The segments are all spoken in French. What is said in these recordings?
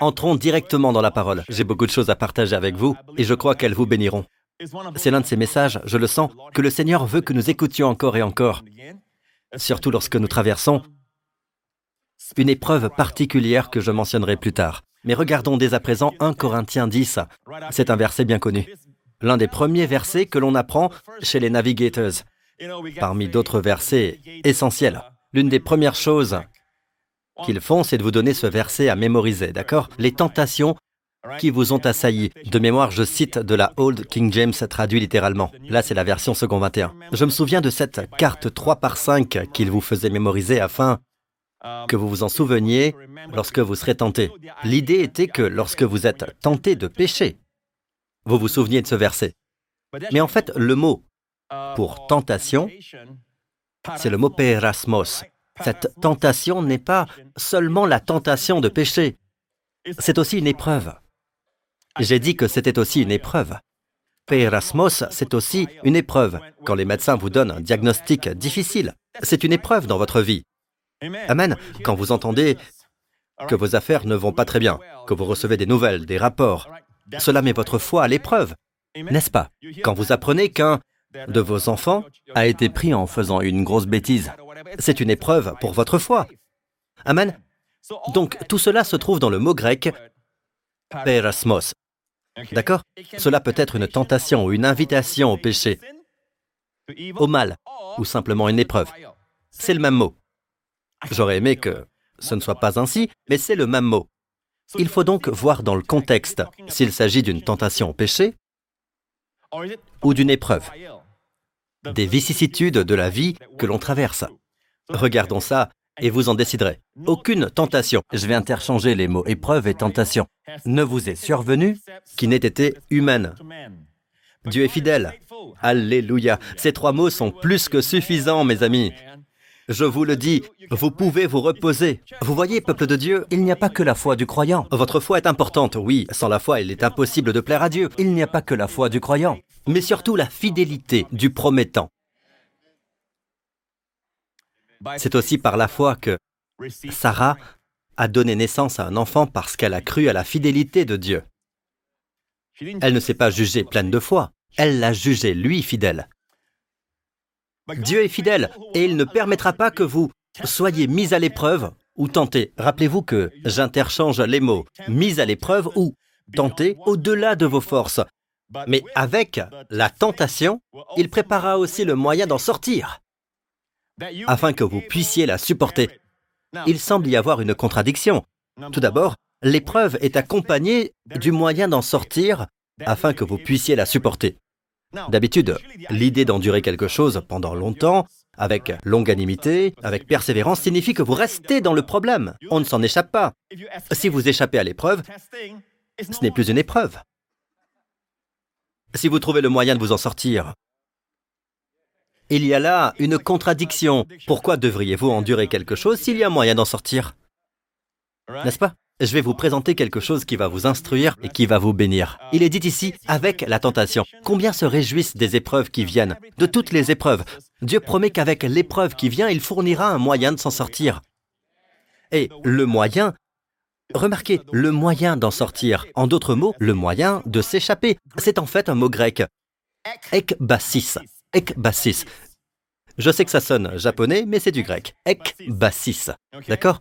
entrons directement dans la parole. J'ai beaucoup de choses à partager avec vous et je crois qu'elles vous béniront. C'est l'un de ces messages, je le sens, que le Seigneur veut que nous écoutions encore et encore, surtout lorsque nous traversons une épreuve particulière que je mentionnerai plus tard. Mais regardons dès à présent 1 Corinthiens 10. C'est un verset bien connu. L'un des premiers versets que l'on apprend chez les navigators. Parmi d'autres versets essentiels. L'une des premières choses qu'ils font, c'est de vous donner ce verset à mémoriser, d'accord? Les tentations qui vous ont assailli. De mémoire, je cite de la Old King James traduit littéralement. Là, c'est la version second 21. Je me souviens de cette carte 3 par 5 qu'il vous faisait mémoriser afin que vous vous en souveniez lorsque vous serez tenté. L'idée était que lorsque vous êtes tenté de pécher, vous vous souveniez de ce verset. Mais en fait, le mot pour tentation, c'est le mot perasmos. Cette tentation n'est pas seulement la tentation de pécher, c'est aussi une épreuve. J'ai dit que c'était aussi une épreuve. Perasmos, c'est aussi une épreuve. Quand les médecins vous donnent un diagnostic difficile, c'est une épreuve dans votre vie. Amen. Quand vous entendez que vos affaires ne vont pas très bien, que vous recevez des nouvelles, des rapports, cela met votre foi à l'épreuve, n'est-ce pas? Quand vous apprenez qu'un de vos enfants a été pris en faisant une grosse bêtise, c'est une épreuve pour votre foi. Amen. Donc tout cela se trouve dans le mot grec perasmos. D'accord? Cela peut être une tentation ou une invitation au péché, au mal, ou simplement une épreuve. C'est le même mot. J'aurais aimé que ce ne soit pas ainsi, mais c'est le même mot. Il faut donc voir dans le contexte s'il s'agit d'une tentation au péché ou d'une épreuve, des vicissitudes de la vie que l'on traverse. Regardons ça et vous en déciderez. Aucune tentation, je vais interchanger les mots épreuve et tentation, ne vous est survenue qui n'ait été humaine. Dieu est fidèle. Alléluia. Ces trois mots sont plus que suffisants, mes amis. Je vous le dis, vous pouvez vous reposer. Vous voyez, peuple de Dieu, il n'y a pas que la foi du croyant. Votre foi est importante, oui. Sans la foi, il est impossible de plaire à Dieu. Il n'y a pas que la foi du croyant, mais surtout la fidélité du promettant. C'est aussi par la foi que Sarah a donné naissance à un enfant parce qu'elle a cru à la fidélité de Dieu. Elle ne s'est pas jugée pleine de foi, elle l'a jugé lui fidèle. Dieu est fidèle et il ne permettra pas que vous soyez mis à l'épreuve ou tentés. Rappelez-vous que j'interchange les mots mis à l'épreuve ou tentés au-delà de vos forces. Mais avec la tentation, il préparera aussi le moyen d'en sortir, afin que vous puissiez la supporter. Il semble y avoir une contradiction. Tout d'abord, l'épreuve est accompagnée du moyen d'en sortir afin que vous puissiez la supporter. D'habitude, l'idée d'endurer quelque chose pendant longtemps, avec longanimité, avec persévérance, signifie que vous restez dans le problème. On ne s'en échappe pas. Si vous échappez à l'épreuve, ce n'est plus une épreuve. Si vous trouvez le moyen de vous en sortir, il y a là une contradiction. Pourquoi devriez-vous endurer quelque chose s'il y a moyen d'en sortir? N'est-ce pas? Je vais vous présenter quelque chose qui va vous instruire et qui va vous bénir. Il est dit ici, avec la tentation. Combien se réjouissent des épreuves qui viennent? De toutes les épreuves. Dieu promet qu'avec l'épreuve qui vient, il fournira un moyen de s'en sortir. Et le moyen, remarquez, le moyen d'en sortir, en d'autres mots, le moyen de s'échapper, c'est en fait un mot grec. Ekbasis. Ekbasis. Je sais que ça sonne japonais, mais c'est du grec. Ekbasis. D'accord?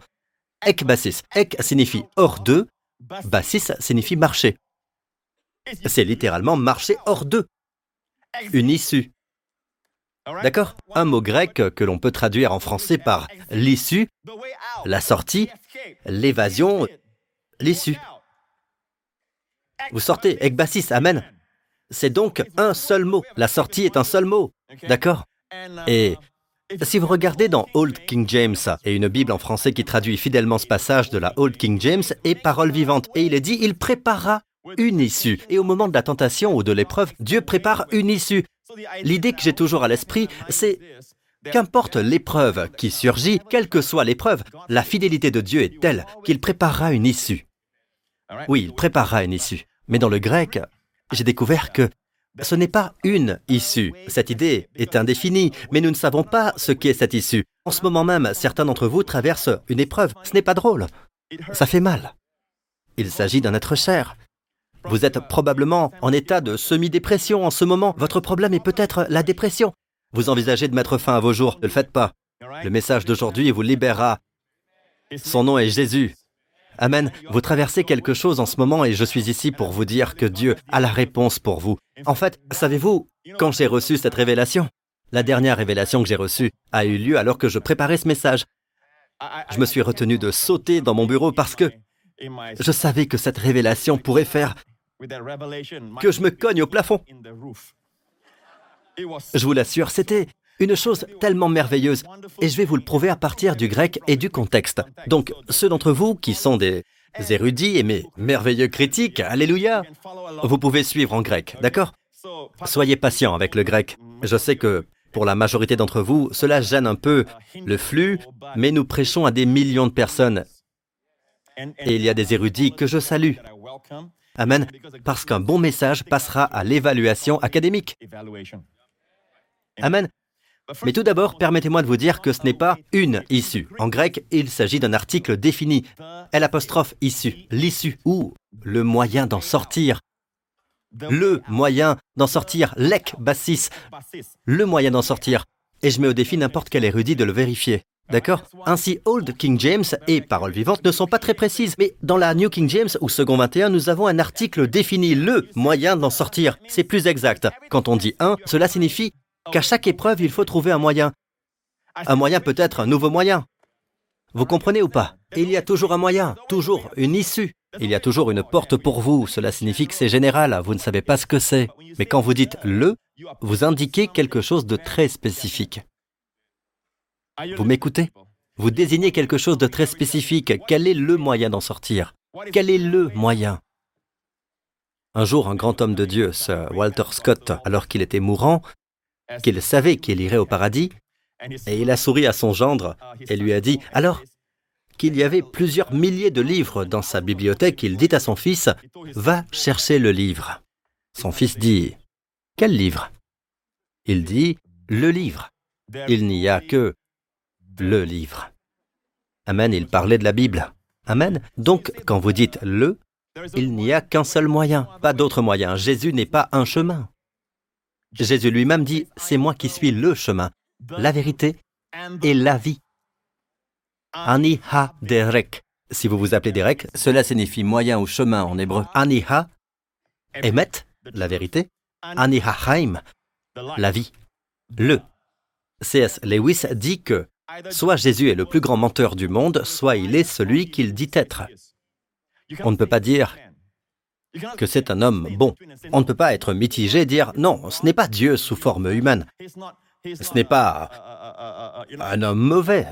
Ek basis. Ek signifie hors d'eux, basis signifie marcher. C'est littéralement marcher hors d'eux. Une issue. D'accord? Un mot grec que l'on peut traduire en français par l'issue, la sortie, l'évasion, l'issue. Vous sortez, ekbasis, amen. C'est donc un seul mot. La sortie est un seul mot. D'accord? Et si vous regardez dans Old King James et une Bible en français qui traduit fidèlement ce passage de la Old King James est parole vivante et il est dit il préparera une issue. Et au moment de la tentation ou de l'épreuve, Dieu prépare une issue. L'idée que j'ai toujours à l'esprit, c'est qu'importe l'épreuve qui surgit, quelle que soit l'épreuve, la fidélité de Dieu est telle qu'il préparera une issue. Oui, il préparera une issue. Mais dans le grec, j'ai découvert que ce n'est pas une issue. Cette idée est indéfinie, mais nous ne savons pas ce qu'est cette issue. En ce moment même, certains d'entre vous traversent une épreuve. Ce n'est pas drôle. Ça fait mal. Il s'agit d'un être cher. Vous êtes probablement en état de semi-dépression en ce moment. Votre problème est peut-être la dépression. Vous envisagez de mettre fin à vos jours. Ne le faites pas. Le message d'aujourd'hui vous libérera. Son nom est Jésus. Amen. Vous traversez quelque chose en ce moment et je suis ici pour vous dire que Dieu a la réponse pour vous. En fait, savez-vous, quand j'ai reçu cette révélation, la dernière révélation que j'ai reçue a eu lieu alors que je préparais ce message. Je me suis retenu de sauter dans mon bureau parce que je savais que cette révélation pourrait faire que je me cogne au plafond. Je vous l'assure, c'était une chose tellement merveilleuse. Et je vais vous le prouver à partir du grec et du contexte. Donc, ceux d'entre vous qui sont des érudits et mes merveilleux critiques, alléluia, vous pouvez suivre en grec, d'accord? Soyez patient avec le grec. Je sais que pour la majorité d'entre vous, cela gêne un peu le flux, mais nous prêchons à des millions de personnes. Et il y a des érudits que je salue. Amen. Parce qu'un bon message passera à l'évaluation académique. Amen. Mais tout d'abord, permettez-moi de vous dire que ce n'est pas une issue. En grec, il s'agit d'un article défini. L apostrophe issue, l'issue ou le moyen d'en sortir. Le moyen d'en sortir, lek bassis, le moyen d'en sortir. Et je mets au défi n'importe quel érudit de le vérifier. D'accord? Ainsi, Old King James et Paroles vivantes ne sont pas très précises, mais dans la New King James ou Second 21, nous avons un article défini le moyen d'en sortir. C'est plus exact. Quand on dit un, cela signifie qu'à chaque épreuve, il faut trouver un moyen. Un moyen peut être un nouveau moyen. Vous comprenez ou pas? Il y a toujours un moyen, toujours une issue. Il y a toujours une porte pour vous. Cela signifie que c'est général, vous ne savez pas ce que c'est. Mais quand vous dites le, vous indiquez quelque chose de très spécifique. Vous m'écoutez? Vous désignez quelque chose de très spécifique. Quel est le moyen d'en sortir? Quel est le moyen? Un jour, un grand homme de Dieu, Sir Walter Scott, alors qu'il était mourant, qu'il savait qu'il irait au paradis, et il a souri à son gendre et lui a dit, alors qu'il y avait plusieurs milliers de livres dans sa bibliothèque, il dit à son fils, Va chercher le livre. Son fils dit, Quel livre? Il dit, Le livre. Il n'y a que le livre. Amen, il parlait de la Bible. Amen. Donc, quand vous dites le, il n'y a qu'un seul moyen, pas d'autre moyen. Jésus n'est pas un chemin. Jésus lui-même dit, c'est moi qui suis le chemin, la vérité et la vie. Aniha derek. Si vous vous appelez Derek, cela signifie moyen ou chemin en hébreu. Aniha, Emet, la vérité. Aniha Haim, la vie. Le. C.S. Lewis dit que soit Jésus est le plus grand menteur du monde, soit il est celui qu'il dit être. On ne peut pas dire que c'est un homme bon. On ne peut pas être mitigé et dire non, ce n'est pas Dieu sous forme humaine. Ce n'est pas un homme mauvais.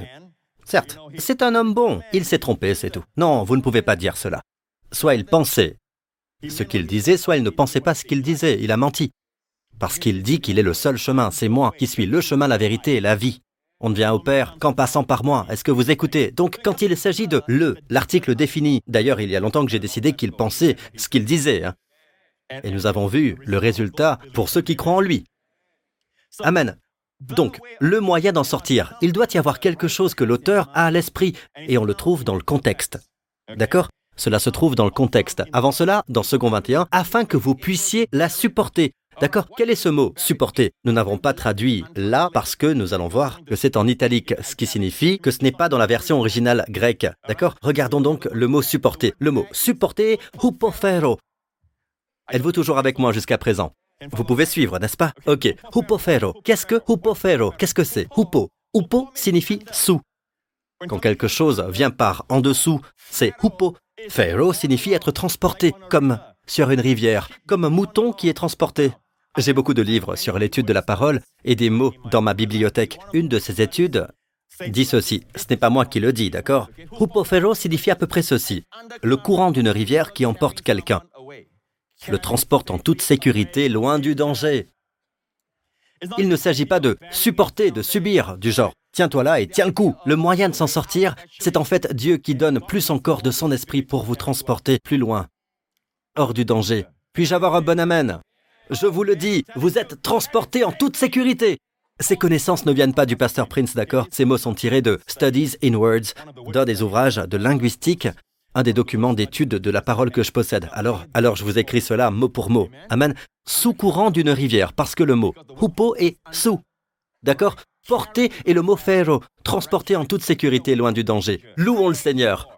Certes, c'est un homme bon. Il s'est trompé, c'est tout. Non, vous ne pouvez pas dire cela. Soit il pensait ce qu'il disait, soit il ne pensait pas ce qu'il disait. Il a menti. Parce qu'il dit qu'il est le seul chemin. C'est moi qui suis le chemin, la vérité et la vie. On ne vient au Père qu'en passant par moi. Est-ce que vous écoutez? Donc, quand il s'agit de le, l'article défini, d'ailleurs, il y a longtemps que j'ai décidé qu'il pensait ce qu'il disait. Hein. Et nous avons vu le résultat pour ceux qui croient en lui. Amen. Donc, le moyen d'en sortir, il doit y avoir quelque chose que l'auteur a à l'esprit, et on le trouve dans le contexte. D'accord? Cela se trouve dans le contexte. Avant cela, dans Second 21, afin que vous puissiez la supporter. D'accord Quel est ce mot supporter Nous n'avons pas traduit là parce que nous allons voir que c'est en italique, ce qui signifie que ce n'est pas dans la version originale grecque. D'accord Regardons donc le mot supporter. Le mot supporter, hupofero. Êtes-vous toujours avec moi jusqu'à présent? Vous pouvez suivre, n'est-ce pas? Ok. Hupofero. Qu'est-ce que hupofero Qu'est-ce que c'est? Hupo. Hupo signifie sous. Quand quelque chose vient par en dessous, c'est hupo. Fero signifie être transporté, comme sur une rivière, comme un mouton qui est transporté. J'ai beaucoup de livres sur l'étude de la parole et des mots dans ma bibliothèque. Une de ces études dit ceci. Ce n'est pas moi qui le dis, d'accord? Hupofero signifie à peu près ceci. Le courant d'une rivière qui emporte quelqu'un. Le transporte en toute sécurité, loin du danger. Il ne s'agit pas de supporter, de subir, du genre tiens-toi là et tiens le coup. Le moyen de s'en sortir, c'est en fait Dieu qui donne plus encore de son esprit pour vous transporter plus loin, hors du danger. Puis-je avoir un bon amen? Je vous le dis, vous êtes transporté en toute sécurité. Ces connaissances ne viennent pas du pasteur Prince, d'accord? Ces mots sont tirés de Studies in Words, d'un des ouvrages de linguistique, un des documents d'étude de la parole que je possède. Alors, je vous écris cela mot pour mot. Amen. Sous courant d'une rivière, parce que le mot hupo est sous. D'accord? Porter et le mot ferro, transporter en toute sécurité loin du danger. Louons le Seigneur.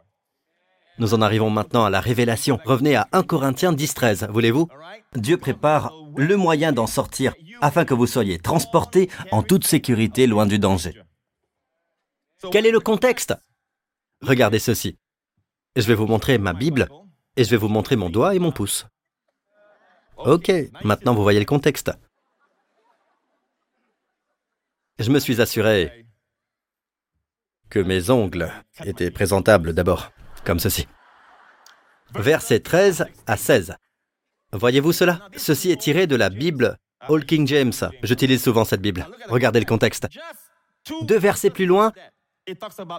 Nous en arrivons maintenant à la révélation. Revenez à 1 Corinthiens 10, 13, voulez-vous? Dieu prépare le moyen d'en sortir afin que vous soyez transportés en toute sécurité loin du danger. Quel est le contexte? Regardez ceci. Je vais vous montrer ma Bible et je vais vous montrer mon doigt et mon pouce. Ok, maintenant vous voyez le contexte. Je me suis assuré que mes ongles étaient présentables d'abord comme ceci. Versets 13 à 16. Voyez-vous cela? Ceci est tiré de la Bible All King James. J'utilise souvent cette Bible. Regardez le contexte. Deux versets plus loin,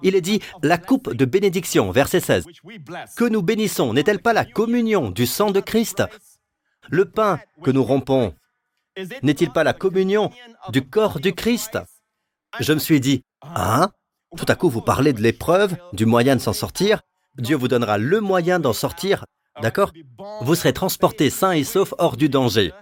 il est dit la coupe de bénédiction, verset 16. Que nous bénissons n'est-elle pas la communion du sang de Christ? Le pain que nous rompons n'est-il pas la communion du corps du Christ? Je me suis dit, hein? Tout à coup, vous parlez de l'épreuve, du moyen de s'en sortir, Dieu vous donnera le moyen d'en sortir, d'accord Vous serez transporté sain et sauf hors du danger.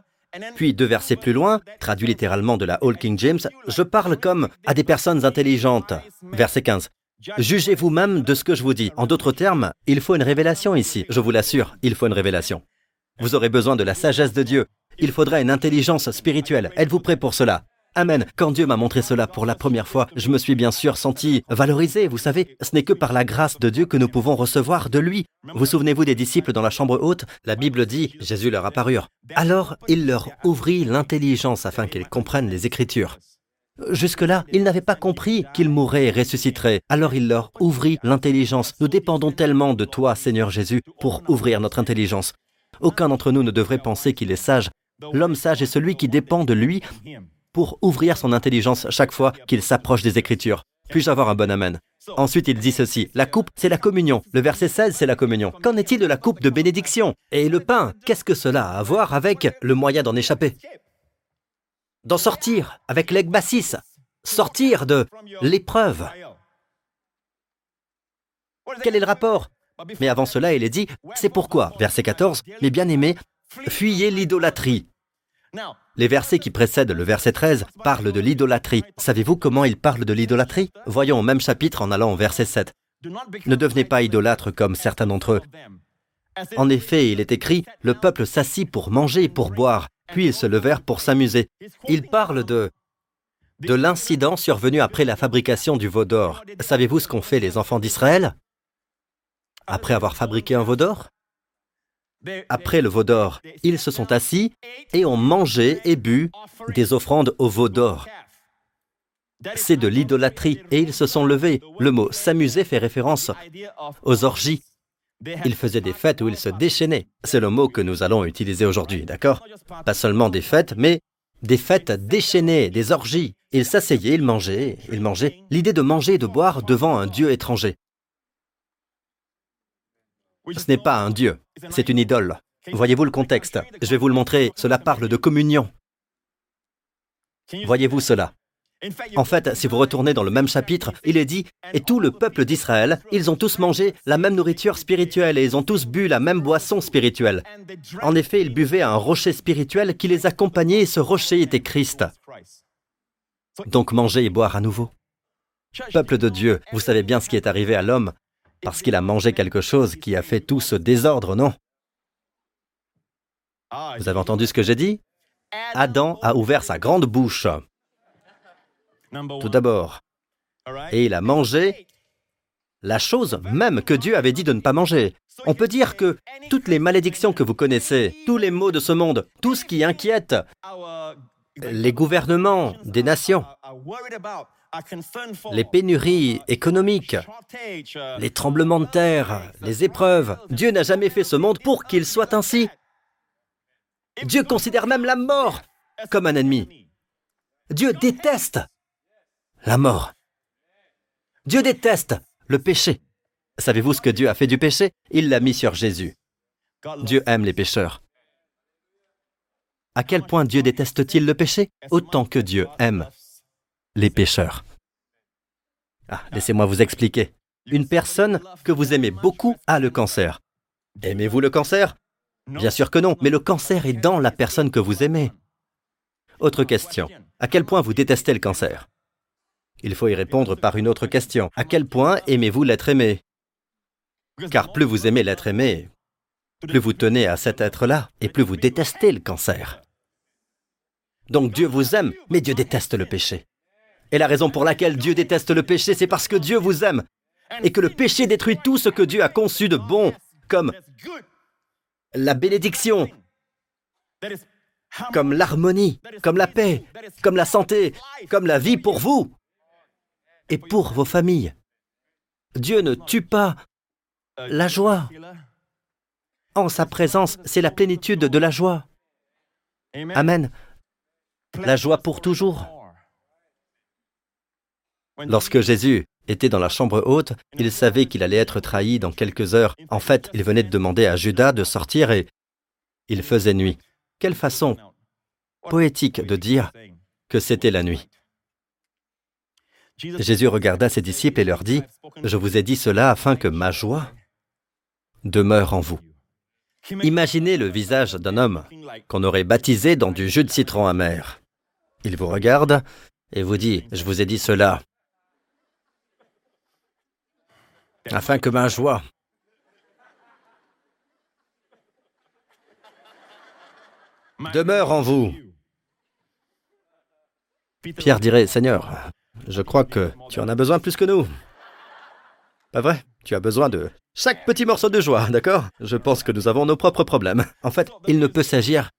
Puis deux versets plus loin, traduit littéralement de la All King James, je parle comme à des personnes intelligentes. Verset 15. Jugez vous-même de ce que je vous dis. En d'autres termes, il faut une révélation ici. Je vous l'assure, il faut une révélation. Vous aurez besoin de la sagesse de Dieu. Il faudra une intelligence spirituelle. Êtes-vous prêt pour cela? Amen. Quand Dieu m'a montré cela pour la première fois, je me suis bien sûr senti valorisé. Vous savez, ce n'est que par la grâce de Dieu que nous pouvons recevoir de lui. Vous souvenez-vous des disciples dans la chambre haute? La Bible dit, Jésus leur apparut. Alors, il leur ouvrit l'intelligence afin qu'ils comprennent les Écritures. Jusque-là, ils n'avaient pas compris qu'ils mourraient et ressusciteraient. Alors il leur ouvrit l'intelligence. Nous dépendons tellement de toi, Seigneur Jésus, pour ouvrir notre intelligence. Aucun d'entre nous ne devrait penser qu'il est sage. L'homme sage est celui qui dépend de lui pour ouvrir son intelligence chaque fois qu'il s'approche des Écritures. Puis-je avoir un bon Amen? Ensuite, il dit ceci, la coupe, c'est la communion. Le verset 16, c'est la communion. Qu'en est-il de la coupe de bénédiction? Et le pain, qu'est-ce que cela a à voir avec le moyen d'en échapper? D'en sortir avec l'egbasis, sortir de l'épreuve. Quel est le rapport? Mais avant cela, il est dit, c'est pourquoi, verset 14, mes bien-aimés, fuyez l'idolâtrie. Les versets qui précèdent le verset 13 parlent de l'idolâtrie. Savez-vous comment ils parlent de l'idolâtrie? Voyons au même chapitre en allant au verset 7. Ne devenez pas idolâtres comme certains d'entre eux. En effet, il est écrit, le peuple s'assit pour manger et pour boire, puis ils se levèrent pour s'amuser. Il parle de de l'incident survenu après la fabrication du veau d'or. Savez-vous ce qu'ont fait les enfants d'Israël? Après avoir fabriqué un veau d'or? Après le veau d'or, ils se sont assis et ont mangé et bu des offrandes au veau d'or. C'est de l'idolâtrie et ils se sont levés. Le mot s'amuser fait référence aux orgies. Ils faisaient des fêtes où ils se déchaînaient. C'est le mot que nous allons utiliser aujourd'hui, d'accord? Pas seulement des fêtes, mais des fêtes déchaînées, des orgies. Ils s'asseyaient, ils mangeaient, ils mangeaient. L'idée de manger et de boire devant un Dieu étranger. Ce n'est pas un Dieu, c'est une idole. Voyez-vous le contexte Je vais vous le montrer. Cela parle de communion. Voyez-vous cela? En fait, si vous retournez dans le même chapitre, il est dit, et tout le peuple d'Israël, ils ont tous mangé la même nourriture spirituelle et ils ont tous bu la même boisson spirituelle. En effet, ils buvaient un rocher spirituel qui les accompagnait et ce rocher était Christ. Donc manger et boire à nouveau. Peuple de Dieu, vous savez bien ce qui est arrivé à l'homme parce qu'il a mangé quelque chose qui a fait tout ce désordre, non? Vous avez entendu ce que j'ai dit? Adam a ouvert sa grande bouche. Tout d'abord. Et il a mangé la chose même que Dieu avait dit de ne pas manger. On peut dire que toutes les malédictions que vous connaissez, tous les maux de ce monde, tout ce qui inquiète les gouvernements des nations, les pénuries économiques, les tremblements de terre, les épreuves. Dieu n'a jamais fait ce monde pour qu'il soit ainsi. Dieu considère même la mort comme un ennemi. Dieu déteste la mort. Dieu déteste le péché. Savez-vous ce que Dieu a fait du péché? Il l'a mis sur Jésus. Dieu aime les pécheurs. À quel point Dieu déteste-t-il le péché? Autant que Dieu aime les pécheurs. Ah, laissez-moi vous expliquer. Une personne que vous aimez beaucoup a le cancer. Aimez-vous le cancer? Bien sûr que non, mais le cancer est dans la personne que vous aimez. Autre question. À quel point vous détestez le cancer? Il faut y répondre par une autre question. À quel point aimez-vous l'être aimé? Car plus vous aimez l'être aimé, plus vous tenez à cet être-là et plus vous détestez le cancer. Donc Dieu vous aime, mais Dieu déteste le péché. Et la raison pour laquelle Dieu déteste le péché, c'est parce que Dieu vous aime et que le péché détruit tout ce que Dieu a conçu de bon, comme la bénédiction, comme l'harmonie, comme la paix, comme la santé, comme la vie pour vous et pour vos familles. Dieu ne tue pas la joie. En sa présence, c'est la plénitude de la joie. Amen. La joie pour toujours. Lorsque Jésus était dans la chambre haute, il savait qu'il allait être trahi dans quelques heures. En fait, il venait de demander à Judas de sortir et il faisait nuit. Quelle façon poétique de dire que c'était la nuit. Jésus regarda ses disciples et leur dit, Je vous ai dit cela afin que ma joie demeure en vous. Imaginez le visage d'un homme qu'on aurait baptisé dans du jus de citron amer. Il vous regarde et vous dit, Je vous ai dit cela afin que ma joie demeure en vous. Pierre dirait, Seigneur, je crois que tu en as besoin plus que nous. Pas vrai? Tu as besoin de chaque petit morceau de joie, d'accord? Je pense que nous avons nos propres problèmes. En fait, il ne peut s'agir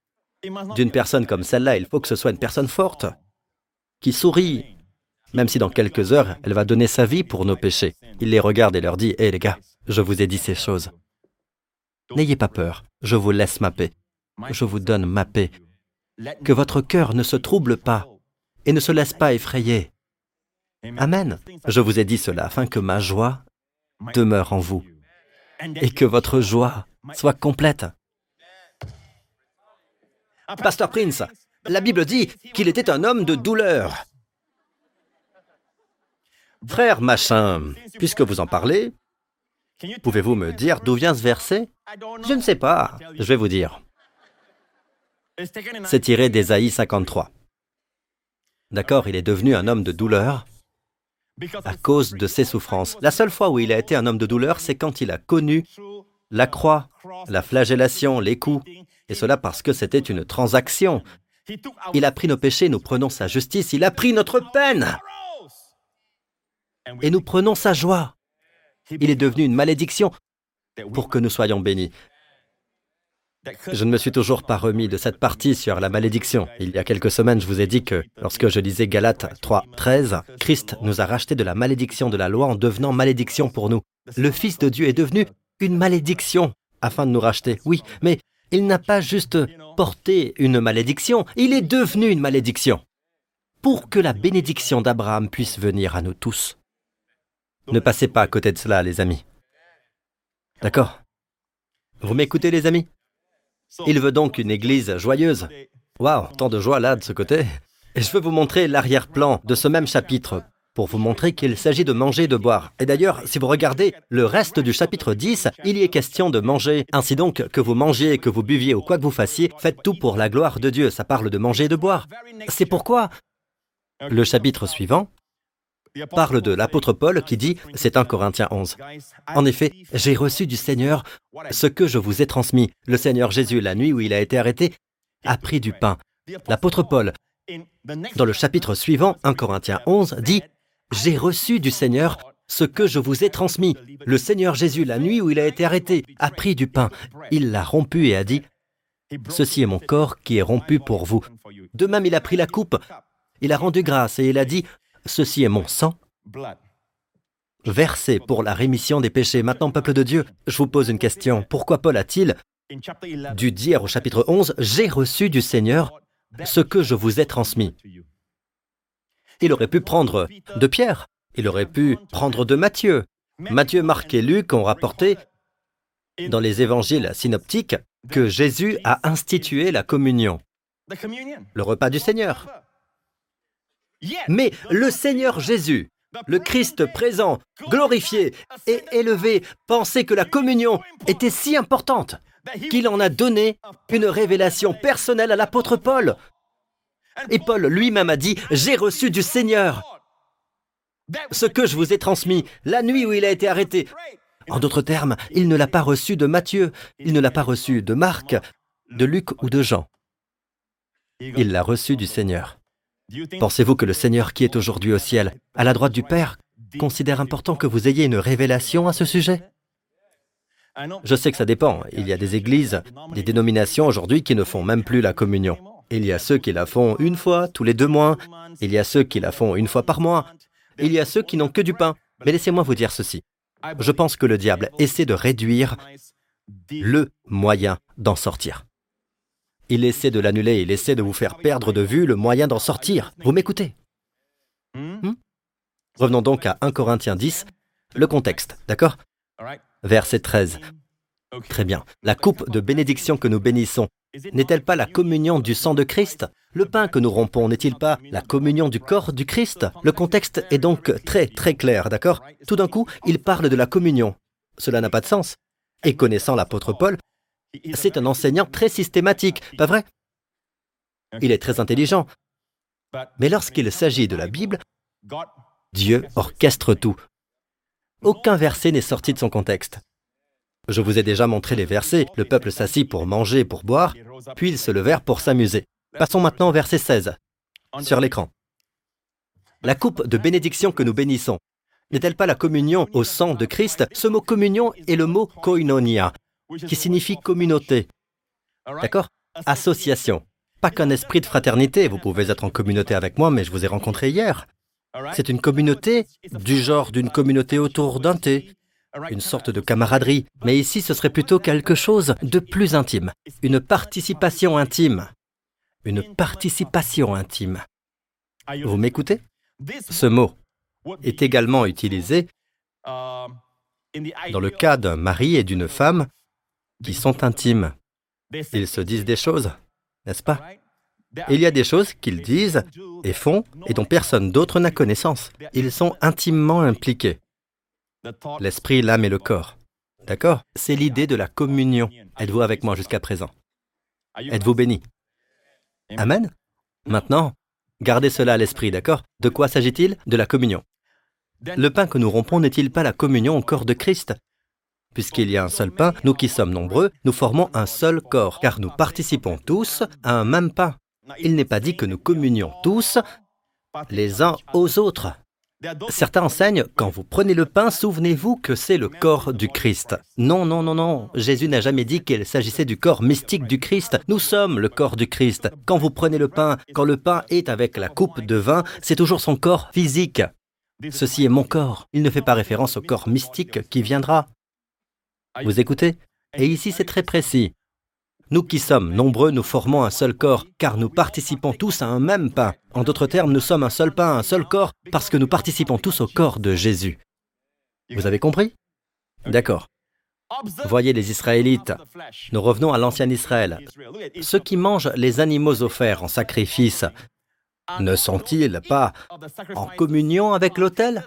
d'une personne comme celle-là, il faut que ce soit une personne forte, qui sourit, même si dans quelques heures, elle va donner sa vie pour nos péchés. Il les regarde et leur dit, Hé les gars, je vous ai dit ces choses. N'ayez pas peur, je vous laisse ma paix. Je vous donne ma paix. Que votre cœur ne se trouble pas et ne se laisse pas effrayer. Amen. Je vous ai dit cela afin que ma joie demeure en vous et que votre joie soit complète. Pasteur Prince, la Bible dit qu'il était un homme de douleur. Frère machin, puisque vous en parlez, pouvez-vous me dire d'où vient ce verset? Je ne sais pas, je vais vous dire. C'est tiré d'Ésaïe 53. D'accord, il est devenu un homme de douleur à cause de ses souffrances. La seule fois où il a été un homme de douleur, c'est quand il a connu la croix, la flagellation, les coups, et cela parce que c'était une transaction. Il a pris nos péchés, nous prenons sa justice, il a pris notre peine, et nous prenons sa joie. Il est devenu une malédiction pour que nous soyons bénis. Je ne me suis toujours pas remis de cette partie sur la malédiction. Il y a quelques semaines, je vous ai dit que lorsque je lisais Galates 3, 13, Christ nous a racheté de la malédiction de la loi en devenant malédiction pour nous. Le Fils de Dieu est devenu une malédiction afin de nous racheter. Oui, mais il n'a pas juste porté une malédiction, il est devenu une malédiction pour que la bénédiction d'Abraham puisse venir à nous tous. Ne passez pas à côté de cela, les amis. D'accord Vous m'écoutez, les amis? Il veut donc une église joyeuse. Waouh, tant de joie là de ce côté. Et je veux vous montrer l'arrière-plan de ce même chapitre pour vous montrer qu'il s'agit de manger et de boire. Et d'ailleurs, si vous regardez le reste du chapitre 10, il y est question de manger. Ainsi donc, que vous mangiez, que vous buviez ou quoi que vous fassiez, faites tout pour la gloire de Dieu. Ça parle de manger et de boire. C'est pourquoi le chapitre suivant parle de l'apôtre Paul qui dit, c'est 1 Corinthiens 11, En effet, j'ai reçu du Seigneur ce que je vous ai transmis. Le Seigneur Jésus, la nuit où il a été arrêté, a pris du pain. L'apôtre Paul, dans le chapitre suivant, 1 Corinthiens 11, dit, J'ai reçu du Seigneur ce que je vous ai transmis. Le Seigneur Jésus, la nuit où il a été arrêté, a pris du pain. Il l'a rompu et a dit, Ceci est mon corps qui est rompu pour vous. De même, il a pris la coupe. Il a rendu grâce et il a dit, Ceci est mon sang, versé pour la rémission des péchés. Maintenant, peuple de Dieu, je vous pose une question. Pourquoi Paul a-t-il dû dire au chapitre 11, J'ai reçu du Seigneur ce que je vous ai transmis Il aurait pu prendre de Pierre, il aurait pu prendre de Matthieu. Matthieu, Marc et Luc ont rapporté dans les évangiles synoptiques que Jésus a institué la communion, le repas du Seigneur. Mais le Seigneur Jésus le Christ présent, glorifié et élevé, pensait que la communion était si importante qu'il en a donné une révélation personnelle à l'apôtre Paul. Et Paul lui-même a dit, j'ai reçu du Seigneur ce que je vous ai transmis la nuit où il a été arrêté. En d'autres termes, il ne l'a pas reçu de Matthieu, il ne l'a pas reçu de Marc, de Luc ou de Jean. Il l'a reçu du Seigneur. Pensez-vous que le Seigneur qui est aujourd'hui au ciel, à la droite du Père, considère important que vous ayez une révélation à ce sujet? Je sais que ça dépend. Il y a des églises, des dénominations aujourd'hui qui ne font même plus la communion. Il y a ceux qui la font une fois tous les deux mois. Il y a ceux qui la font une fois par mois. Il y a ceux qui n'ont que du pain. Mais laissez-moi vous dire ceci. Je pense que le diable essaie de réduire le moyen d'en sortir. Il essaie de l'annuler, il essaie de vous faire perdre de vue le moyen d'en sortir. Vous m'écoutez? Hmm? Revenons donc à 1 Corinthiens 10, le contexte, d'accord? Verset 13. Très bien. La coupe de bénédiction que nous bénissons n'est-elle pas la communion du sang de Christ? Le pain que nous rompons n'est-il pas la communion du corps du Christ? Le contexte est donc très très clair, d'accord? Tout d'un coup, il parle de la communion. Cela n'a pas de sens. Et connaissant l'apôtre Paul, c'est un enseignant très systématique, pas vrai? Il est très intelligent. Mais lorsqu'il s'agit de la Bible, Dieu orchestre tout. Aucun verset n'est sorti de son contexte. Je vous ai déjà montré les versets. Le peuple s'assit pour manger, pour boire, puis ils se levèrent pour s'amuser. Passons maintenant au verset 16, sur l'écran. La coupe de bénédiction que nous bénissons, n'est-elle pas la communion au sang de Christ? Ce mot communion est le mot koinonia, qui signifie communauté. D'accord. Association. Pas qu'un esprit de fraternité, vous pouvez être en communauté avec moi, mais je vous ai rencontré hier. C'est une communauté du genre d'une communauté autour d'un thé, une sorte de camaraderie, mais ici ce serait plutôt quelque chose de plus intime, une participation intime. Une participation intime. Vous m'écoutez? Ce mot est également utilisé dans le cas d'un mari et d'une femme qui sont intimes. Ils se disent des choses, n'est-ce pas? Il y a des choses qu'ils disent et font et dont personne d'autre n'a connaissance. Ils sont intimement impliqués. L'esprit, l'âme et le corps. D'accord? C'est l'idée de la communion. Êtes-vous avec moi jusqu'à présent? Êtes-vous béni? Amen? Maintenant, gardez cela à l'esprit, d'accord? De quoi s'agit-il? De la communion. Le pain que nous rompons n'est-il pas la communion au corps de Christ? Puisqu'il y a un seul pain, nous qui sommes nombreux, nous formons un seul corps, car nous participons tous à un même pain. Il n'est pas dit que nous communions tous les uns aux autres. Certains enseignent, quand vous prenez le pain, souvenez-vous que c'est le corps du Christ. Non, non, non, non. Jésus n'a jamais dit qu'il s'agissait du corps mystique du Christ. Nous sommes le corps du Christ. Quand vous prenez le pain, quand le pain est avec la coupe de vin, c'est toujours son corps physique. Ceci est mon corps. Il ne fait pas référence au corps mystique qui viendra. Vous écoutez Et ici c'est très précis. Nous qui sommes nombreux, nous formons un seul corps, car nous participons tous à un même pain. En d'autres termes, nous sommes un seul pain, un seul corps, parce que nous participons tous au corps de Jésus. Vous avez compris? D'accord. Voyez les Israélites. Nous revenons à l'ancien Israël. Ceux qui mangent les animaux offerts en sacrifice ne sont-ils pas en communion avec l'autel?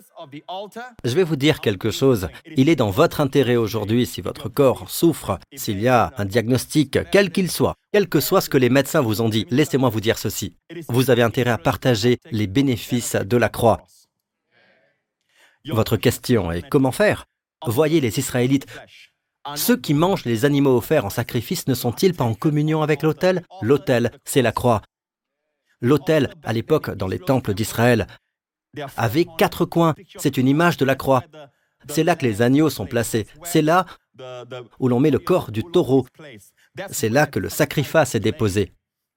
Je vais vous dire quelque chose. Il est dans votre intérêt aujourd'hui, si votre corps souffre, s'il y a un diagnostic, quel qu'il soit, quel que soit ce que les médecins vous ont dit, laissez-moi vous dire ceci. Vous avez intérêt à partager les bénéfices de la croix. Votre question est comment faire? Voyez les Israélites. Ceux qui mangent les animaux offerts en sacrifice ne sont-ils pas en communion avec l'autel? L'autel, c'est la croix. L'autel, à l'époque, dans les temples d'Israël, avait quatre coins. C'est une image de la croix. C'est là que les agneaux sont placés. C'est là où l'on met le corps du taureau. C'est là que le sacrifice est déposé.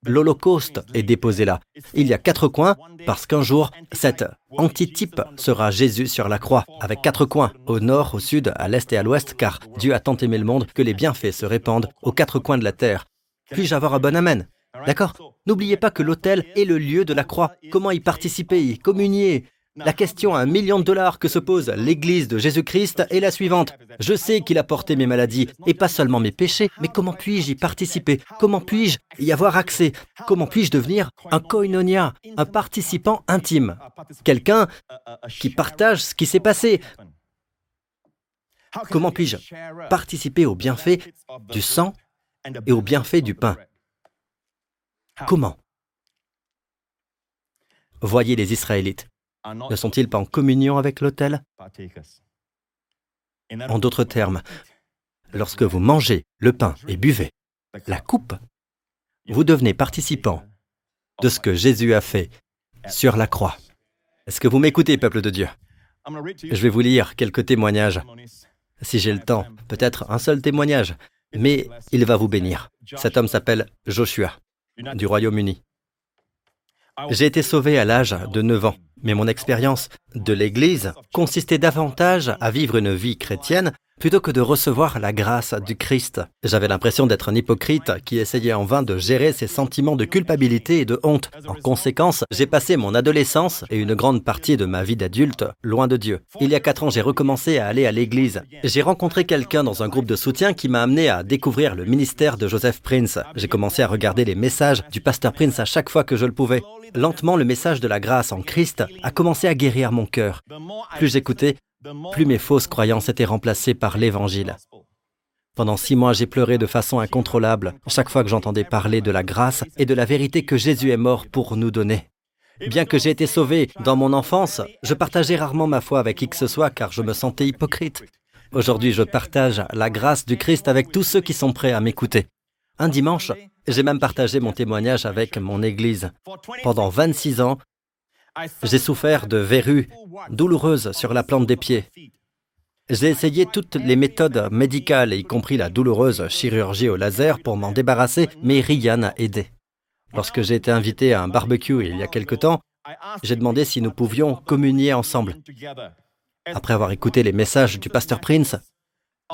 L'Holocauste est déposé là. Il y a quatre coins parce qu'un jour, cet antitype sera Jésus sur la croix, avec quatre coins, au nord, au sud, à l'est et à l'ouest, car Dieu a tant aimé le monde que les bienfaits se répandent aux quatre coins de la terre. Puis-je avoir un bon Amen? D'accord. N'oubliez pas que l'autel est le lieu de la croix. Comment y participer, y communier? La question à un million de dollars que se pose l'Église de Jésus-Christ est la suivante. Je sais qu'il a porté mes maladies, et pas seulement mes péchés, mais comment puis-je y participer? Comment puis-je y avoir accès? Comment puis-je devenir un koinonia, un participant intime? Quelqu'un qui partage ce qui s'est passé. Comment puis-je participer aux bienfaits du sang et aux bienfaits du pain? Comment? Voyez les Israélites. Ne sont-ils pas en communion avec l'autel? En d'autres termes, lorsque vous mangez le pain et buvez la coupe, vous devenez participant de ce que Jésus a fait sur la croix. Est-ce que vous m'écoutez, peuple de Dieu? Je vais vous lire quelques témoignages. Si j'ai le temps, peut-être un seul témoignage, mais il va vous bénir. Cet homme s'appelle Joshua, du Royaume-Uni. J'ai été sauvé à l'âge de 9 ans, mais mon expérience de l'Église consistait davantage à vivre une vie chrétienne plutôt que de recevoir la grâce du Christ. J'avais l'impression d'être un hypocrite qui essayait en vain de gérer ses sentiments de culpabilité et de honte. En conséquence, j'ai passé mon adolescence et une grande partie de ma vie d'adulte loin de Dieu. Il y a quatre ans, j'ai recommencé à aller à l'église. J'ai rencontré quelqu'un dans un groupe de soutien qui m'a amené à découvrir le ministère de Joseph Prince. J'ai commencé à regarder les messages du pasteur Prince à chaque fois que je le pouvais. Lentement, le message de la grâce en Christ a commencé à guérir mon cœur. Plus j'écoutais, plus mes fausses croyances étaient remplacées par l'Évangile. Pendant six mois, j'ai pleuré de façon incontrôlable chaque fois que j'entendais parler de la grâce et de la vérité que Jésus est mort pour nous donner. Bien que j'ai été sauvé dans mon enfance, je partageais rarement ma foi avec qui que ce soit car je me sentais hypocrite. Aujourd'hui, je partage la grâce du Christ avec tous ceux qui sont prêts à m'écouter. Un dimanche, j'ai même partagé mon témoignage avec mon Église. Pendant 26 ans, j'ai souffert de verrues douloureuses sur la plante des pieds. J'ai essayé toutes les méthodes médicales, y compris la douloureuse chirurgie au laser, pour m'en débarrasser, mais rien n'a aidé. Lorsque j'ai été invité à un barbecue il y a quelque temps, j'ai demandé si nous pouvions communier ensemble. Après avoir écouté les messages du pasteur Prince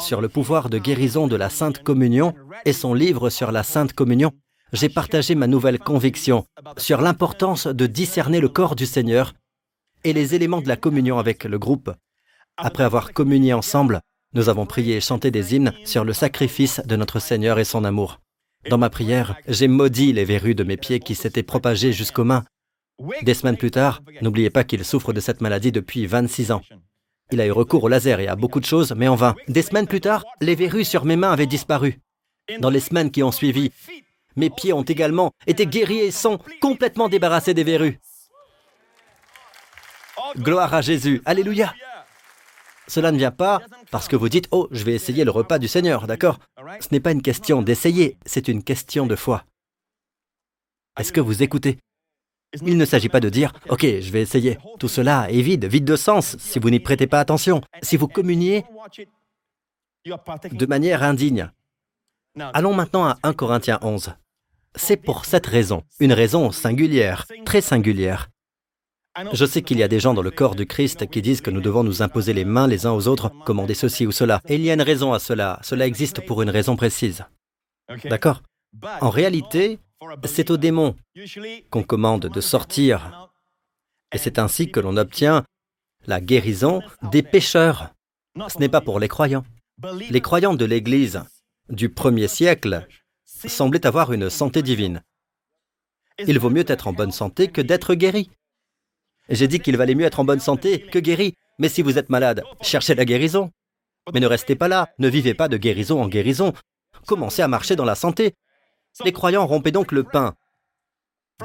sur le pouvoir de guérison de la Sainte Communion et son livre sur la Sainte Communion, j'ai partagé ma nouvelle conviction sur l'importance de discerner le corps du Seigneur et les éléments de la communion avec le groupe. Après avoir communié ensemble, nous avons prié et chanté des hymnes sur le sacrifice de notre Seigneur et son amour. Dans ma prière, j'ai maudit les verrues de mes pieds qui s'étaient propagées jusqu'aux mains. Des semaines plus tard, n'oubliez pas qu'il souffre de cette maladie depuis 26 ans. Il a eu recours au laser et à beaucoup de choses, mais en vain. Des semaines plus tard, les verrues sur mes mains avaient disparu. Dans les semaines qui ont suivi, mes pieds ont également été guéris et sont complètement débarrassés des verrues. Gloire à Jésus. Alléluia. Cela ne vient pas parce que vous dites, oh, je vais essayer le repas du Seigneur, d'accord? Ce n'est pas une question d'essayer, c'est une question de foi. Est-ce que vous écoutez? Il ne s'agit pas de dire, ok, je vais essayer. Tout cela est vide, vide de sens, si vous n'y prêtez pas attention. Si vous communiez de manière indigne. Allons maintenant à 1 Corinthiens 11. C'est pour cette raison, une raison singulière, très singulière. Je sais qu'il y a des gens dans le corps du Christ qui disent que nous devons nous imposer les mains les uns aux autres, commander ceci ou cela. Et il y a une raison à cela. Cela existe pour une raison précise. D'accord? En réalité, c'est aux démons qu'on commande de sortir. Et c'est ainsi que l'on obtient la guérison des pécheurs. Ce n'est pas pour les croyants. Les croyants de l'Église du premier siècle semblait avoir une santé divine. Il vaut mieux être en bonne santé que d'être guéri. J'ai dit qu'il valait mieux être en bonne santé que guéri. Mais si vous êtes malade, cherchez la guérison. Mais ne restez pas là, ne vivez pas de guérison en guérison. Commencez à marcher dans la santé. Les croyants rompaient donc le pain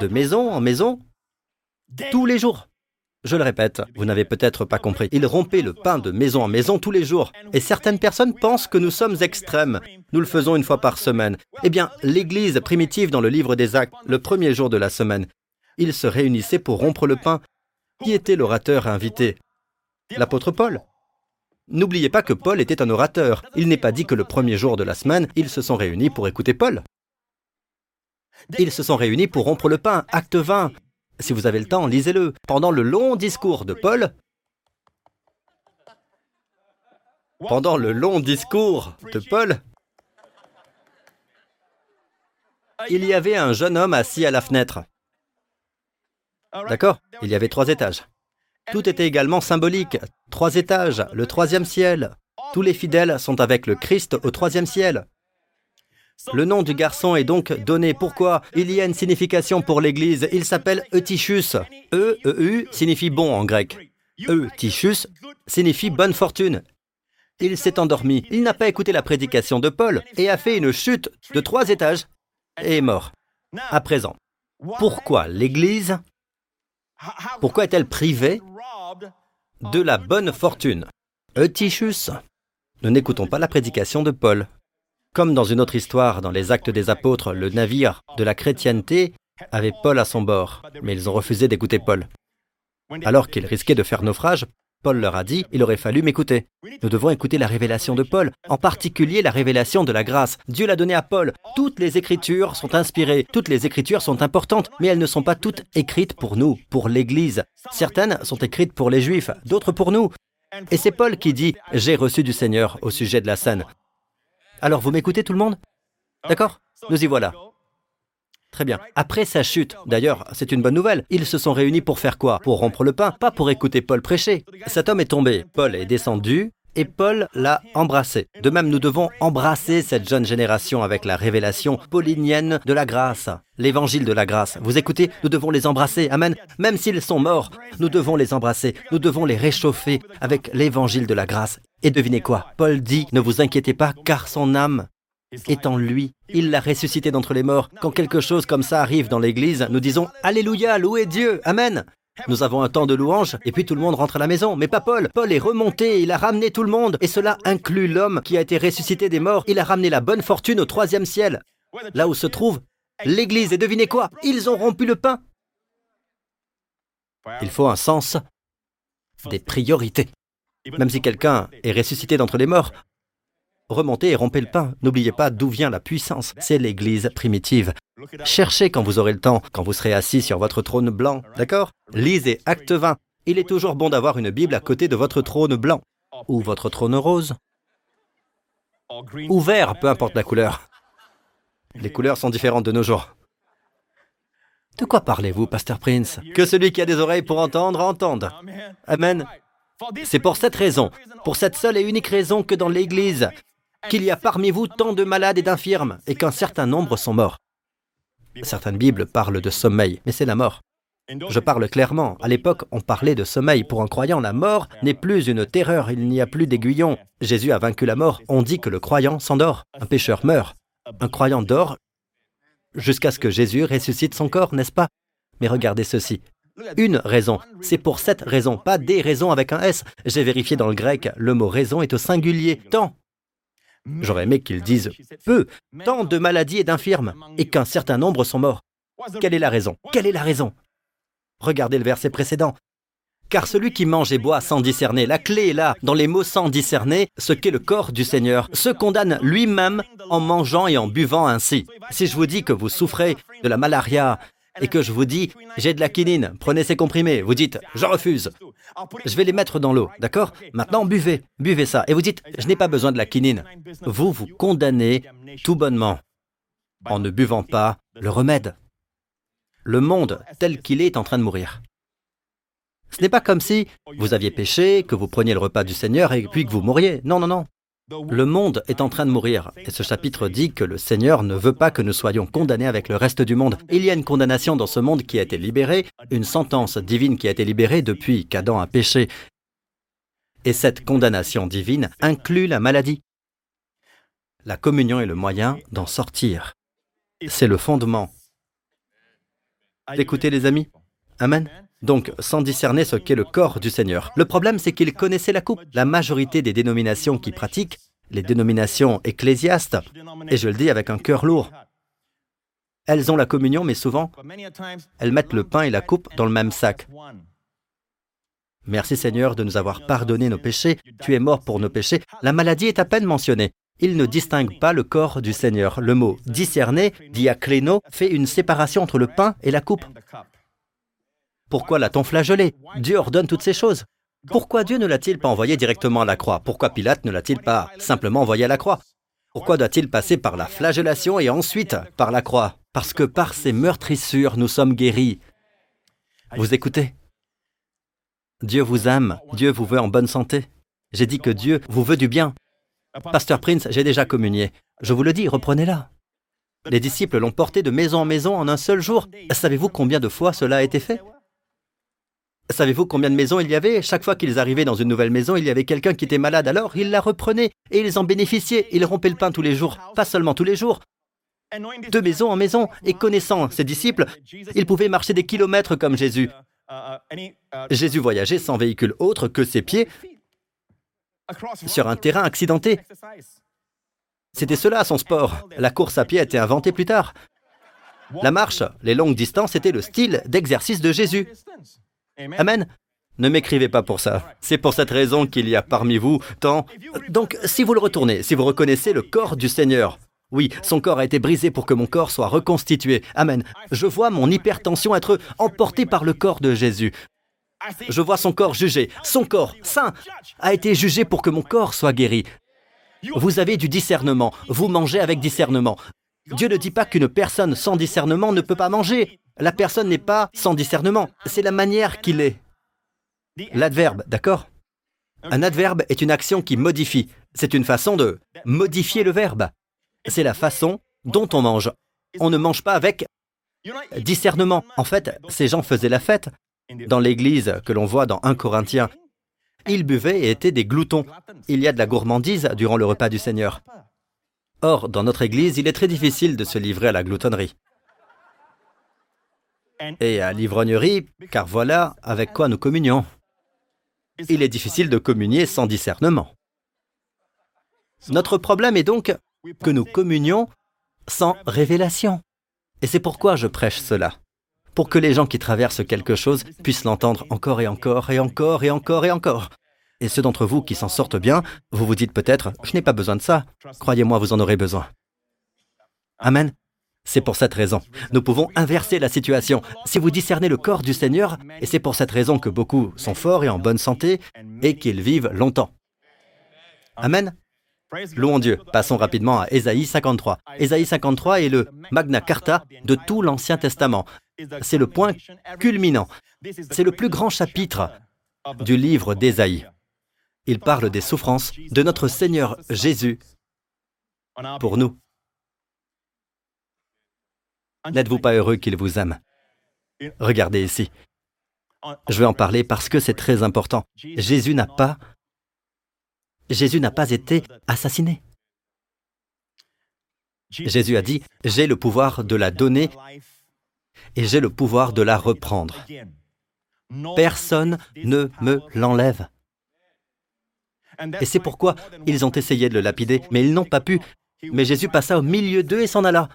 de maison en maison tous les jours. Je le répète, vous n'avez peut-être pas compris. Ils rompaient le pain de maison en maison tous les jours. Et certaines personnes pensent que nous sommes extrêmes. Nous le faisons une fois par semaine. Eh bien, l'Église primitive dans le livre des Actes, le premier jour de la semaine, ils se réunissaient pour rompre le pain. Qui était l'orateur invité? L'apôtre Paul. N'oubliez pas que Paul était un orateur. Il n'est pas dit que le premier jour de la semaine, ils se sont réunis pour écouter Paul. Ils se sont réunis pour rompre le pain. Acte 20. Si vous avez le temps, lisez-le. Pendant le long discours de Paul, pendant le long discours de Paul, il y avait un jeune homme assis à la fenêtre. D'accord? Il y avait trois étages. Tout était également symbolique. Trois étages, le troisième ciel. Tous les fidèles sont avec le Christ au troisième ciel. Le nom du garçon est donc donné. Pourquoi? Il y a une signification pour l'Église. Il s'appelle Eutychus. E, E, U signifie bon en grec. Eutychus signifie bonne fortune. Il s'est endormi. Il n'a pas écouté la prédication de Paul et a fait une chute de trois étages et est mort. À présent, pourquoi l'Église? Pourquoi est-elle privée de la bonne fortune? Eutychus. Nous n'écoutons pas la prédication de Paul. Comme dans une autre histoire, dans les Actes des Apôtres, le navire de la chrétienté avait Paul à son bord, mais ils ont refusé d'écouter Paul. Alors qu'ils risquaient de faire naufrage, Paul leur a dit, il aurait fallu m'écouter. Nous devons écouter la révélation de Paul, en particulier la révélation de la grâce. Dieu l'a donnée à Paul. Toutes les écritures sont inspirées, toutes les écritures sont importantes, mais elles ne sont pas toutes écrites pour nous, pour l'Église. Certaines sont écrites pour les Juifs, d'autres pour nous. Et c'est Paul qui dit, j'ai reçu du Seigneur au sujet de la scène. Alors vous m'écoutez tout le monde? D'accord? Nous y voilà. Très bien. Après sa chute, d'ailleurs, c'est une bonne nouvelle, ils se sont réunis pour faire quoi? Pour rompre le pain, pas pour écouter Paul prêcher. Cet homme est tombé, Paul est descendu, et Paul l'a embrassé. De même, nous devons embrasser cette jeune génération avec la révélation paulinienne de la grâce, l'évangile de la grâce. Vous écoutez, nous devons les embrasser. Amen. Même s'ils sont morts, nous devons les embrasser. Nous devons les réchauffer avec l'évangile de la grâce. Et devinez quoi? Paul dit, ne vous inquiétez pas, car son âme est en lui. Il l'a ressuscité d'entre les morts. Quand quelque chose comme ça arrive dans l'Église, nous disons Alléluia, louez Dieu, Amen. Nous avons un temps de louange et puis tout le monde rentre à la maison. Mais pas Paul. Paul est remonté, il a ramené tout le monde. Et cela inclut l'homme qui a été ressuscité des morts. Il a ramené la bonne fortune au troisième ciel. Là où se trouve l'Église. Et devinez quoi? Ils ont rompu le pain. Il faut un sens des priorités. Même si quelqu'un est ressuscité d'entre les morts, remontez et rompez le pain. N'oubliez pas d'où vient la puissance. C'est l'Église primitive. Cherchez quand vous aurez le temps, quand vous serez assis sur votre trône blanc, d'accord? Lisez Acte 20. Il est toujours bon d'avoir une Bible à côté de votre trône blanc, ou votre trône rose, ou vert, peu importe la couleur. Les couleurs sont différentes de nos jours. De quoi parlez-vous, Pasteur Prince? Que celui qui a des oreilles pour entendre, entende. Amen. C'est pour cette raison, pour cette seule et unique raison que dans l'Église, qu'il y a parmi vous tant de malades et d'infirmes, et qu'un certain nombre sont morts. Certaines Bibles parlent de sommeil, mais c'est la mort. Je parle clairement. À l'époque, on parlait de sommeil. Pour un croyant, la mort n'est plus une terreur, il n'y a plus d'aiguillon. Jésus a vaincu la mort. On dit que le croyant s'endort. Un pécheur meurt. Un croyant dort jusqu'à ce que Jésus ressuscite son corps, n'est-ce pas? Mais regardez ceci. Une raison. C'est pour cette raison, pas des raisons avec un S. J'ai vérifié dans le grec, le mot raison est au singulier. Tant. J'aurais aimé qu'ils disent peu, tant de maladies et d'infirmes, et qu'un certain nombre sont morts. Quelle est la raison? Quelle est la raison? Regardez le verset précédent. Car celui qui mange et boit sans discerner, la clé est là, dans les mots sans discerner, ce qu'est le corps du Seigneur, se condamne lui-même en mangeant et en buvant ainsi. Si je vous dis que vous souffrez de la malaria et que je vous dis j'ai de la quinine, prenez ces comprimés, vous dites je refuse. Je vais les mettre dans l'eau, d'accord? Maintenant buvez, buvez ça. Et vous dites je n'ai pas besoin de la quinine. Vous vous condamnez tout bonnement en ne buvant pas le remède. Le monde tel qu'il est est en train de mourir. Ce n'est pas comme si vous aviez péché, que vous preniez le repas du Seigneur et puis que vous mouriez. Non, non, non. Le monde est en train de mourir, et ce chapitre dit que le Seigneur ne veut pas que nous soyons condamnés avec le reste du monde. Il y a une condamnation dans ce monde qui a été libérée, une sentence divine qui a été libérée depuis qu'Adam a péché. Et cette condamnation divine inclut la maladie. La communion est le moyen d'en sortir. C'est le fondement. Écoutez les amis Amen. Donc, sans discerner ce qu'est le corps du Seigneur. Le problème, c'est qu'ils connaissaient la coupe. La majorité des dénominations qui pratiquent, les dénominations ecclésiastes, et je le dis avec un cœur lourd, elles ont la communion, mais souvent, elles mettent le pain et la coupe dans le même sac. Merci Seigneur de nous avoir pardonné nos péchés. Tu es mort pour nos péchés. La maladie est à peine mentionnée. Il ne distingue pas le corps du Seigneur. Le mot discerner, diacléno, fait une séparation entre le pain et la coupe. Pourquoi l'a-t-on flagellé? Dieu ordonne toutes ces choses. Pourquoi Dieu ne l'a-t-il pas envoyé directement à la croix? Pourquoi Pilate ne l'a-t-il pas simplement envoyé à la croix? Pourquoi doit-il passer par la flagellation et ensuite par la croix? Parce que par ces meurtrissures, nous sommes guéris. Vous écoutez? Dieu vous aime, Dieu vous veut en bonne santé. J'ai dit que Dieu vous veut du bien. Pasteur Prince, j'ai déjà communié. Je vous le dis, reprenez-la. Les disciples l'ont porté de maison en maison en un seul jour. Savez-vous combien de fois cela a été fait? Savez-vous combien de maisons il y avait? Chaque fois qu'ils arrivaient dans une nouvelle maison, il y avait quelqu'un qui était malade, alors ils la reprenaient et ils en bénéficiaient. Ils rompaient le pain tous les jours, pas seulement tous les jours, de maison en maison, et connaissant ses disciples, ils pouvaient marcher des kilomètres comme Jésus. Jésus voyageait sans véhicule autre que ses pieds sur un terrain accidenté. C'était cela son sport. La course à pied a été inventée plus tard. La marche, les longues distances, étaient le style d'exercice de Jésus. Amen. Ne m'écrivez pas pour ça. C'est pour cette raison qu'il y a parmi vous tant... Donc, si vous le retournez, si vous reconnaissez le corps du Seigneur, oui, son corps a été brisé pour que mon corps soit reconstitué. Amen. Je vois mon hypertension être emportée par le corps de Jésus. Je vois son corps jugé. Son corps, saint, a été jugé pour que mon corps soit guéri. Vous avez du discernement. Vous mangez avec discernement. Dieu ne dit pas qu'une personne sans discernement ne peut pas manger. La personne n'est pas sans discernement. C'est la manière qu'il est. L'adverbe, d'accord? Un adverbe est une action qui modifie. C'est une façon de modifier le verbe. C'est la façon dont on mange. On ne mange pas avec discernement. En fait, ces gens faisaient la fête. Dans l'église que l'on voit dans 1 Corinthiens, ils buvaient et étaient des gloutons. Il y a de la gourmandise durant le repas du Seigneur. Or, dans notre église, il est très difficile de se livrer à la gloutonnerie. Et à l'ivrognerie, car voilà avec quoi nous communions. Il est difficile de communier sans discernement. Notre problème est donc que nous communions sans révélation. Et c'est pourquoi je prêche cela. Pour que les gens qui traversent quelque chose puissent l'entendre encore et encore et encore et encore et encore. Et ceux d'entre vous qui s'en sortent bien, vous vous dites peut-être, je n'ai pas besoin de ça. Croyez-moi, vous en aurez besoin. Amen. C'est pour cette raison. Nous pouvons inverser la situation. Si vous discernez le corps du Seigneur, et c'est pour cette raison que beaucoup sont forts et en bonne santé, et qu'ils vivent longtemps. Amen. Louons Dieu. Passons rapidement à Ésaïe 53. Ésaïe 53 est le Magna Carta de tout l'Ancien Testament. C'est le point culminant. C'est le plus grand chapitre du livre d'Ésaïe. Il parle des souffrances de notre Seigneur Jésus pour nous. N'êtes-vous pas heureux qu'il vous aime? Regardez ici. Je vais en parler parce que c'est très important. Jésus n'a pas Jésus n'a pas été assassiné. Jésus a dit, j'ai le pouvoir de la donner et j'ai le pouvoir de la reprendre. Personne ne me l'enlève. Et c'est pourquoi ils ont essayé de le lapider, mais ils n'ont pas pu. Mais Jésus passa au milieu d'eux et s'en alla.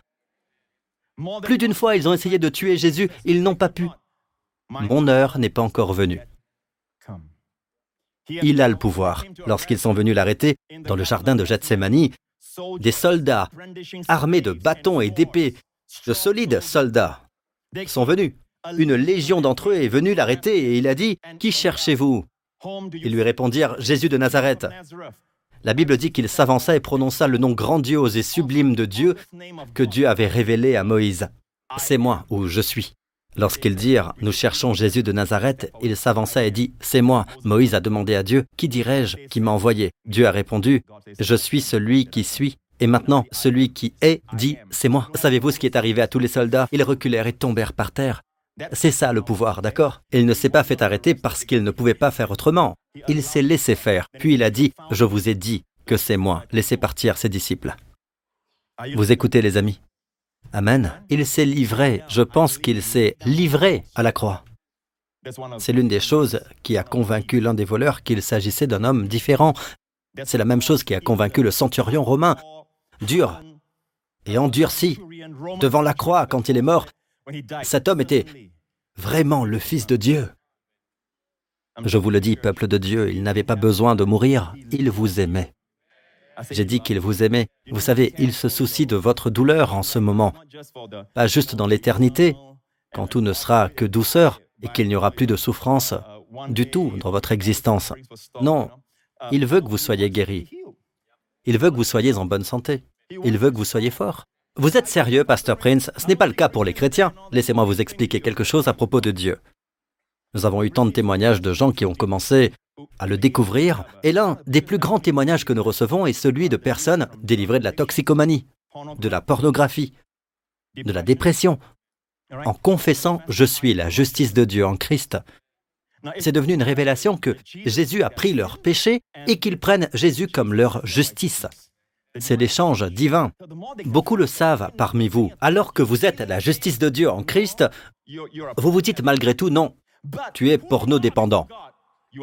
Plus d'une fois, ils ont essayé de tuer Jésus, ils n'ont pas pu. Mon heure n'est pas encore venue. Il a le pouvoir. Lorsqu'ils sont venus l'arrêter dans le jardin de Gethsemane, des soldats armés de bâtons et d'épées, de solides soldats, sont venus. Une légion d'entre eux est venue l'arrêter et il a dit Qui cherchez-vous? Ils lui répondirent Jésus de Nazareth. La Bible dit qu'il s'avança et prononça le nom grandiose et sublime de Dieu que Dieu avait révélé à Moïse. C'est moi où je suis. Lorsqu'ils dirent Nous cherchons Jésus de Nazareth, il s'avança et dit C'est moi. Moïse a demandé à Dieu Qui dirais-je qui m'a envoyé? Dieu a répondu Je suis celui qui suis. Et maintenant, celui qui est dit C'est moi. Savez-vous ce qui est arrivé à tous les soldats? Ils reculèrent et tombèrent par terre. C'est ça le pouvoir, d'accord? Il ne s'est pas fait arrêter parce qu'il ne pouvait pas faire autrement. Il s'est laissé faire. Puis il a dit Je vous ai dit que c'est moi. Laissez partir ses disciples. Vous écoutez, les amis? Amen. Il s'est livré, je pense qu'il s'est livré à la croix. C'est l'une des choses qui a convaincu l'un des voleurs qu'il s'agissait d'un homme différent. C'est la même chose qui a convaincu le centurion romain, dur et endurci, devant la croix quand il est mort. Cet homme était vraiment le Fils de Dieu. Je vous le dis, peuple de Dieu, il n'avait pas besoin de mourir, il vous aimait. J'ai dit qu'il vous aimait. Vous savez, il se soucie de votre douleur en ce moment, pas juste dans l'éternité, quand tout ne sera que douceur et qu'il n'y aura plus de souffrance du tout dans votre existence. Non, il veut que vous soyez guéri. Il veut que vous soyez en bonne santé. Il veut que vous soyez fort. Vous êtes sérieux, Pasteur Prince? Ce n'est pas le cas pour les chrétiens. Laissez-moi vous expliquer quelque chose à propos de Dieu. Nous avons eu tant de témoignages de gens qui ont commencé à le découvrir, et l'un des plus grands témoignages que nous recevons est celui de personnes délivrées de la toxicomanie, de la pornographie, de la dépression, en confessant ⁇ Je suis la justice de Dieu en Christ ⁇ C'est devenu une révélation que Jésus a pris leur péché et qu'ils prennent Jésus comme leur justice. C'est l'échange divin. Beaucoup le savent parmi vous. Alors que vous êtes la justice de Dieu en Christ, vous vous dites malgré tout non, tu es porno-dépendant.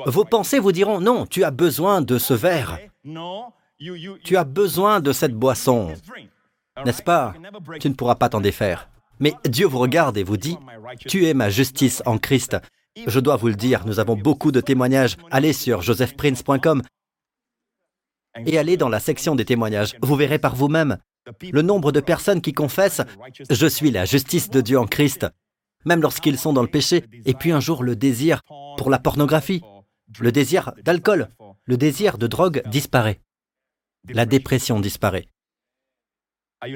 Vos pensées vous diront non, tu as besoin de ce verre. Tu as besoin de cette boisson. N'est-ce pas? Tu ne pourras pas t'en défaire. Mais Dieu vous regarde et vous dit, tu es ma justice en Christ. Je dois vous le dire, nous avons beaucoup de témoignages. Allez sur josephprince.com et allez dans la section des témoignages. Vous verrez par vous-même le nombre de personnes qui confessent ⁇ Je suis la justice de Dieu en Christ ⁇ même lorsqu'ils sont dans le péché, et puis un jour le désir pour la pornographie, le désir d'alcool, le désir de drogue disparaît. La dépression disparaît.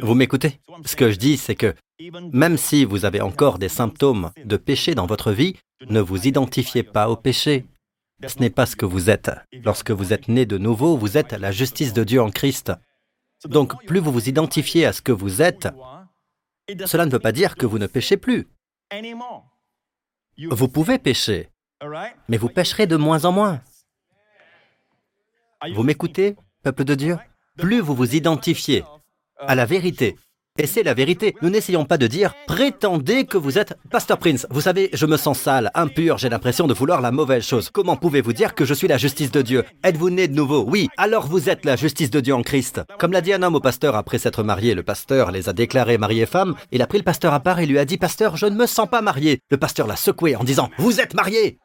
Vous m'écoutez? Ce que je dis, c'est que même si vous avez encore des symptômes de péché dans votre vie, ne vous identifiez pas au péché. Ce n'est pas ce que vous êtes. Lorsque vous êtes né de nouveau, vous êtes la justice de Dieu en Christ. Donc, plus vous vous identifiez à ce que vous êtes, cela ne veut pas dire que vous ne péchez plus. Vous pouvez pécher, mais vous pécherez de moins en moins. Vous m'écoutez, peuple de Dieu? Plus vous vous identifiez à la vérité et c'est la vérité. Nous n'essayons pas de dire prétendez que vous êtes Pasteur Prince. Vous savez, je me sens sale, impur, j'ai l'impression de vouloir la mauvaise chose. Comment pouvez-vous dire que je suis la justice de Dieu? Êtes-vous né de nouveau? Oui, alors vous êtes la justice de Dieu en Christ. Comme l'a dit un homme au pasteur après s'être marié, le pasteur les a déclarés mariés femmes. Il a pris le pasteur à part et lui a dit Pasteur, je ne me sens pas marié. Le pasteur l'a secoué en disant Vous êtes marié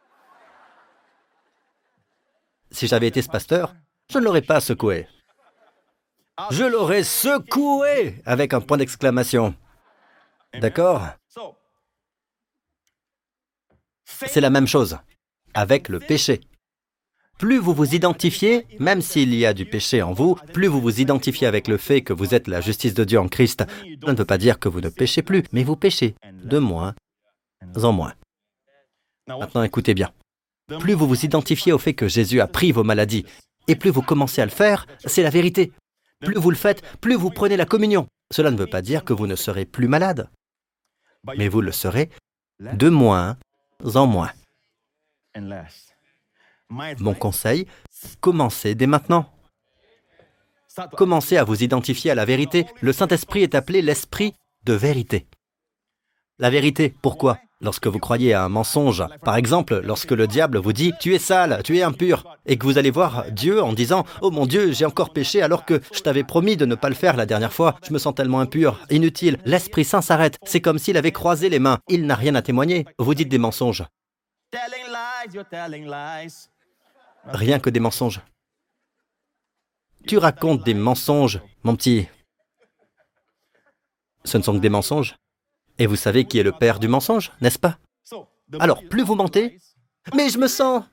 Si j'avais été ce pasteur, je ne l'aurais pas secoué. Je l'aurais secoué avec un point d'exclamation. D'accord C'est la même chose avec le péché. Plus vous vous identifiez, même s'il y a du péché en vous, plus vous vous identifiez avec le fait que vous êtes la justice de Dieu en Christ, ça ne veut pas dire que vous ne péchez plus, mais vous péchez de moins en moins. Maintenant écoutez bien. Plus vous vous identifiez au fait que Jésus a pris vos maladies, et plus vous commencez à le faire, c'est la vérité. Plus vous le faites, plus vous prenez la communion. Cela ne veut pas dire que vous ne serez plus malade, mais vous le serez de moins en moins. Mon conseil, commencez dès maintenant. Commencez à vous identifier à la vérité. Le Saint-Esprit est appelé l'Esprit de vérité. La vérité, pourquoi? Lorsque vous croyez à un mensonge, par exemple, lorsque le diable vous dit ⁇ Tu es sale, tu es impur ⁇ et que vous allez voir Dieu en disant ⁇ Oh mon Dieu, j'ai encore péché alors que je t'avais promis de ne pas le faire la dernière fois, je me sens tellement impur, inutile, l'Esprit Saint s'arrête, c'est comme s'il avait croisé les mains, il n'a rien à témoigner, vous dites des mensonges. Rien que des mensonges. Tu racontes des mensonges, mon petit. Ce ne sont que des mensonges. Et vous savez qui est le père du mensonge, n'est-ce pas? Alors, plus vous mentez, mais je me sens...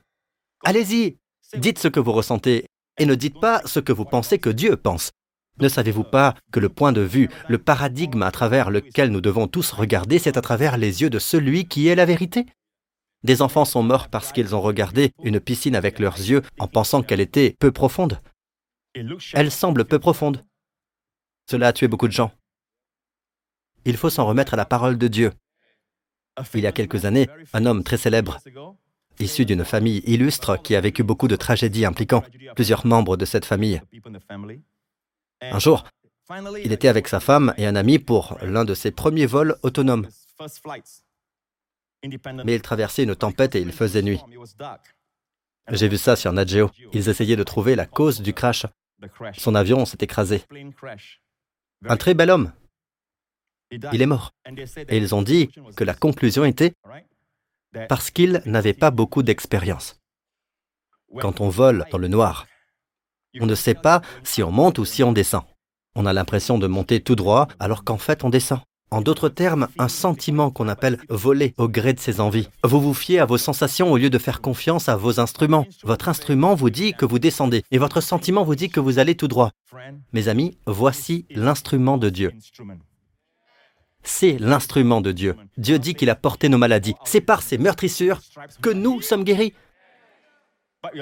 Allez-y, dites ce que vous ressentez et ne dites pas ce que vous pensez que Dieu pense. Ne savez-vous pas que le point de vue, le paradigme à travers lequel nous devons tous regarder, c'est à travers les yeux de celui qui est la vérité? Des enfants sont morts parce qu'ils ont regardé une piscine avec leurs yeux en pensant qu'elle était peu profonde. Elle semble peu profonde. Cela a tué beaucoup de gens il faut s'en remettre à la parole de Dieu. Il y a quelques années, un homme très célèbre, issu d'une famille illustre qui a vécu beaucoup de tragédies impliquant plusieurs membres de cette famille. Un jour, il était avec sa femme et un ami pour l'un de ses premiers vols autonomes. Mais il traversait une tempête et il faisait nuit. J'ai vu ça sur Nat Geo. Ils essayaient de trouver la cause du crash. Son avion s'est écrasé. Un très bel homme, il est mort. Et ils ont dit que la conclusion était parce qu'il n'avait pas beaucoup d'expérience. Quand on vole dans le noir, on ne sait pas si on monte ou si on descend. On a l'impression de monter tout droit alors qu'en fait on descend. En d'autres termes, un sentiment qu'on appelle voler au gré de ses envies. Vous vous fiez à vos sensations au lieu de faire confiance à vos instruments. Votre instrument vous dit que vous descendez et votre sentiment vous dit que vous allez tout droit. Mes amis, voici l'instrument de Dieu. C'est l'instrument de Dieu. Dieu dit qu'il a porté nos maladies. C'est par ces meurtrissures que nous sommes guéris.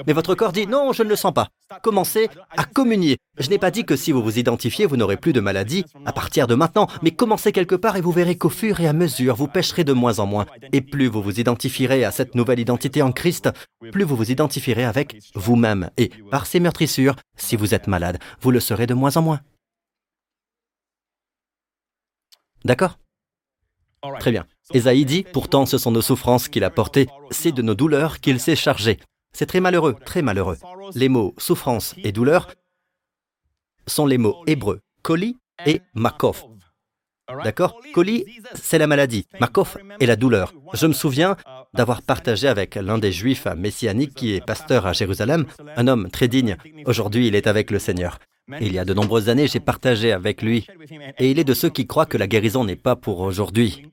Mais votre corps dit non, je ne le sens pas. Commencez à communier. Je n'ai pas dit que si vous vous identifiez, vous n'aurez plus de maladie à partir de maintenant, mais commencez quelque part et vous verrez qu'au fur et à mesure, vous pêcherez de moins en moins. Et plus vous vous identifierez à cette nouvelle identité en Christ, plus vous vous identifierez avec vous-même. Et par ces meurtrissures, si vous êtes malade, vous le serez de moins en moins. D'accord Très bien. Esaïe dit, pourtant ce sont nos souffrances qu'il a portées, c'est de nos douleurs qu'il s'est chargé. C'est très malheureux, très malheureux. Les mots souffrance et douleur sont les mots hébreux koli et makov. D'accord? Koli, c'est la maladie. Makov est la douleur. Je me souviens d'avoir partagé avec l'un des juifs messianiques qui est pasteur à Jérusalem, un homme très digne. Aujourd'hui, il est avec le Seigneur. Il y a de nombreuses années, j'ai partagé avec lui. Et il est de ceux qui croient que la guérison n'est pas pour aujourd'hui.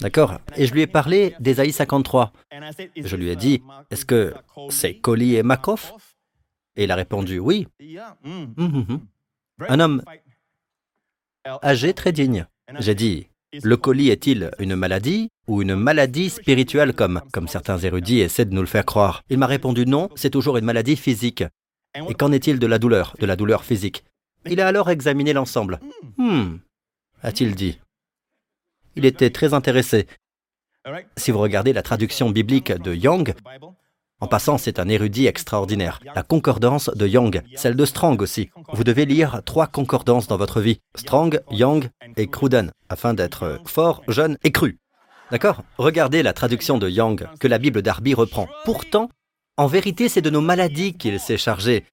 D'accord Et je lui ai parlé d'Ésaïe 53. Je lui ai dit, est-ce que c'est Koli et Makov Et il a répondu, oui. Hum, hum, hum. Un homme âgé, très digne. J'ai dit, le colis est-il une maladie ou une maladie spirituelle comme, comme certains érudits essaient de nous le faire croire? Il m'a répondu non, c'est toujours une maladie physique. Et qu'en est-il de la douleur, de la douleur physique? Il a alors examiné l'ensemble. Hmm, a-t-il dit. Il était très intéressé. Si vous regardez la traduction biblique de Young, en passant, c'est un érudit extraordinaire. La concordance de Young, celle de Strong aussi. Vous devez lire trois concordances dans votre vie. Strong, Young et Cruden, afin d'être fort, jeune et cru. D'accord? Regardez la traduction de Young que la Bible d'Arby reprend. Pourtant, en vérité, c'est de nos maladies qu'il s'est chargé.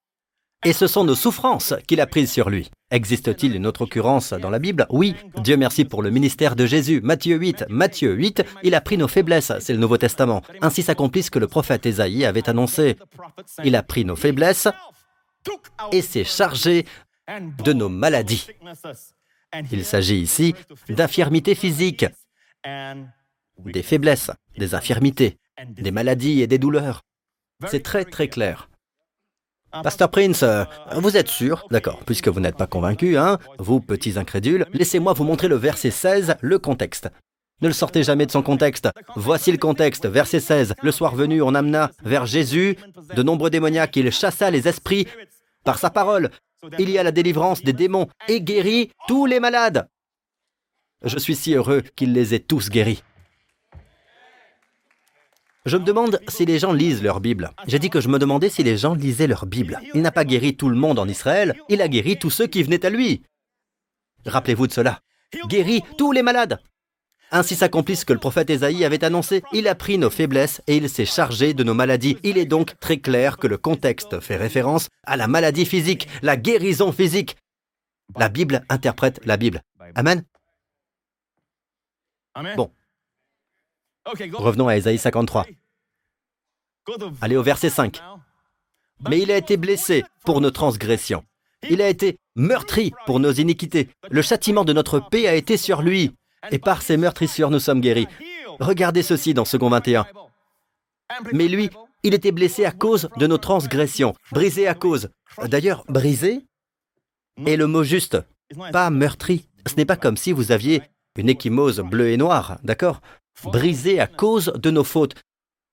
Et ce sont nos souffrances qu'il a prises sur lui. Existe-t-il une autre occurrence dans la Bible? Oui, Dieu merci pour le ministère de Jésus. Matthieu 8, Matthieu 8, il a pris nos faiblesses, c'est le Nouveau Testament. Ainsi s'accomplit ce que le prophète Ésaïe avait annoncé. Il a pris nos faiblesses et s'est chargé de nos maladies. Il s'agit ici d'infirmités physiques, des faiblesses, des infirmités, des maladies et des douleurs. C'est très très clair. Pasteur Prince, euh, vous êtes sûr? D'accord, puisque vous n'êtes pas convaincu, hein Vous, petits incrédules, laissez-moi vous montrer le verset 16, le contexte. Ne le sortez jamais de son contexte. Voici le contexte, verset 16. Le soir venu, on amena vers Jésus de nombreux démoniaques. Il chassa les esprits par sa parole. Il y a la délivrance des démons et guérit tous les malades. Je suis si heureux qu'il les ait tous guéris. Je me demande si les gens lisent leur Bible. J'ai dit que je me demandais si les gens lisaient leur Bible. Il n'a pas guéri tout le monde en Israël, il a guéri tous ceux qui venaient à lui. Rappelez-vous de cela. Guérit tous les malades. Ainsi s'accomplit ce que le prophète Ésaïe avait annoncé. Il a pris nos faiblesses et il s'est chargé de nos maladies. Il est donc très clair que le contexte fait référence à la maladie physique, la guérison physique. La Bible interprète la Bible. Amen. Bon, Revenons à Ésaïe 53. Allez au verset 5. Mais il a été blessé pour nos transgressions. Il a été meurtri pour nos iniquités. Le châtiment de notre paix a été sur lui. Et par ses meurtrissures, nous sommes guéris. Regardez ceci dans Second 21. Mais lui, il était blessé à cause de nos transgressions, brisé à cause. D'ailleurs, brisé est le mot juste, pas meurtri. Ce n'est pas comme si vous aviez une échymose bleue et noire, d'accord? Brisé à cause de nos fautes.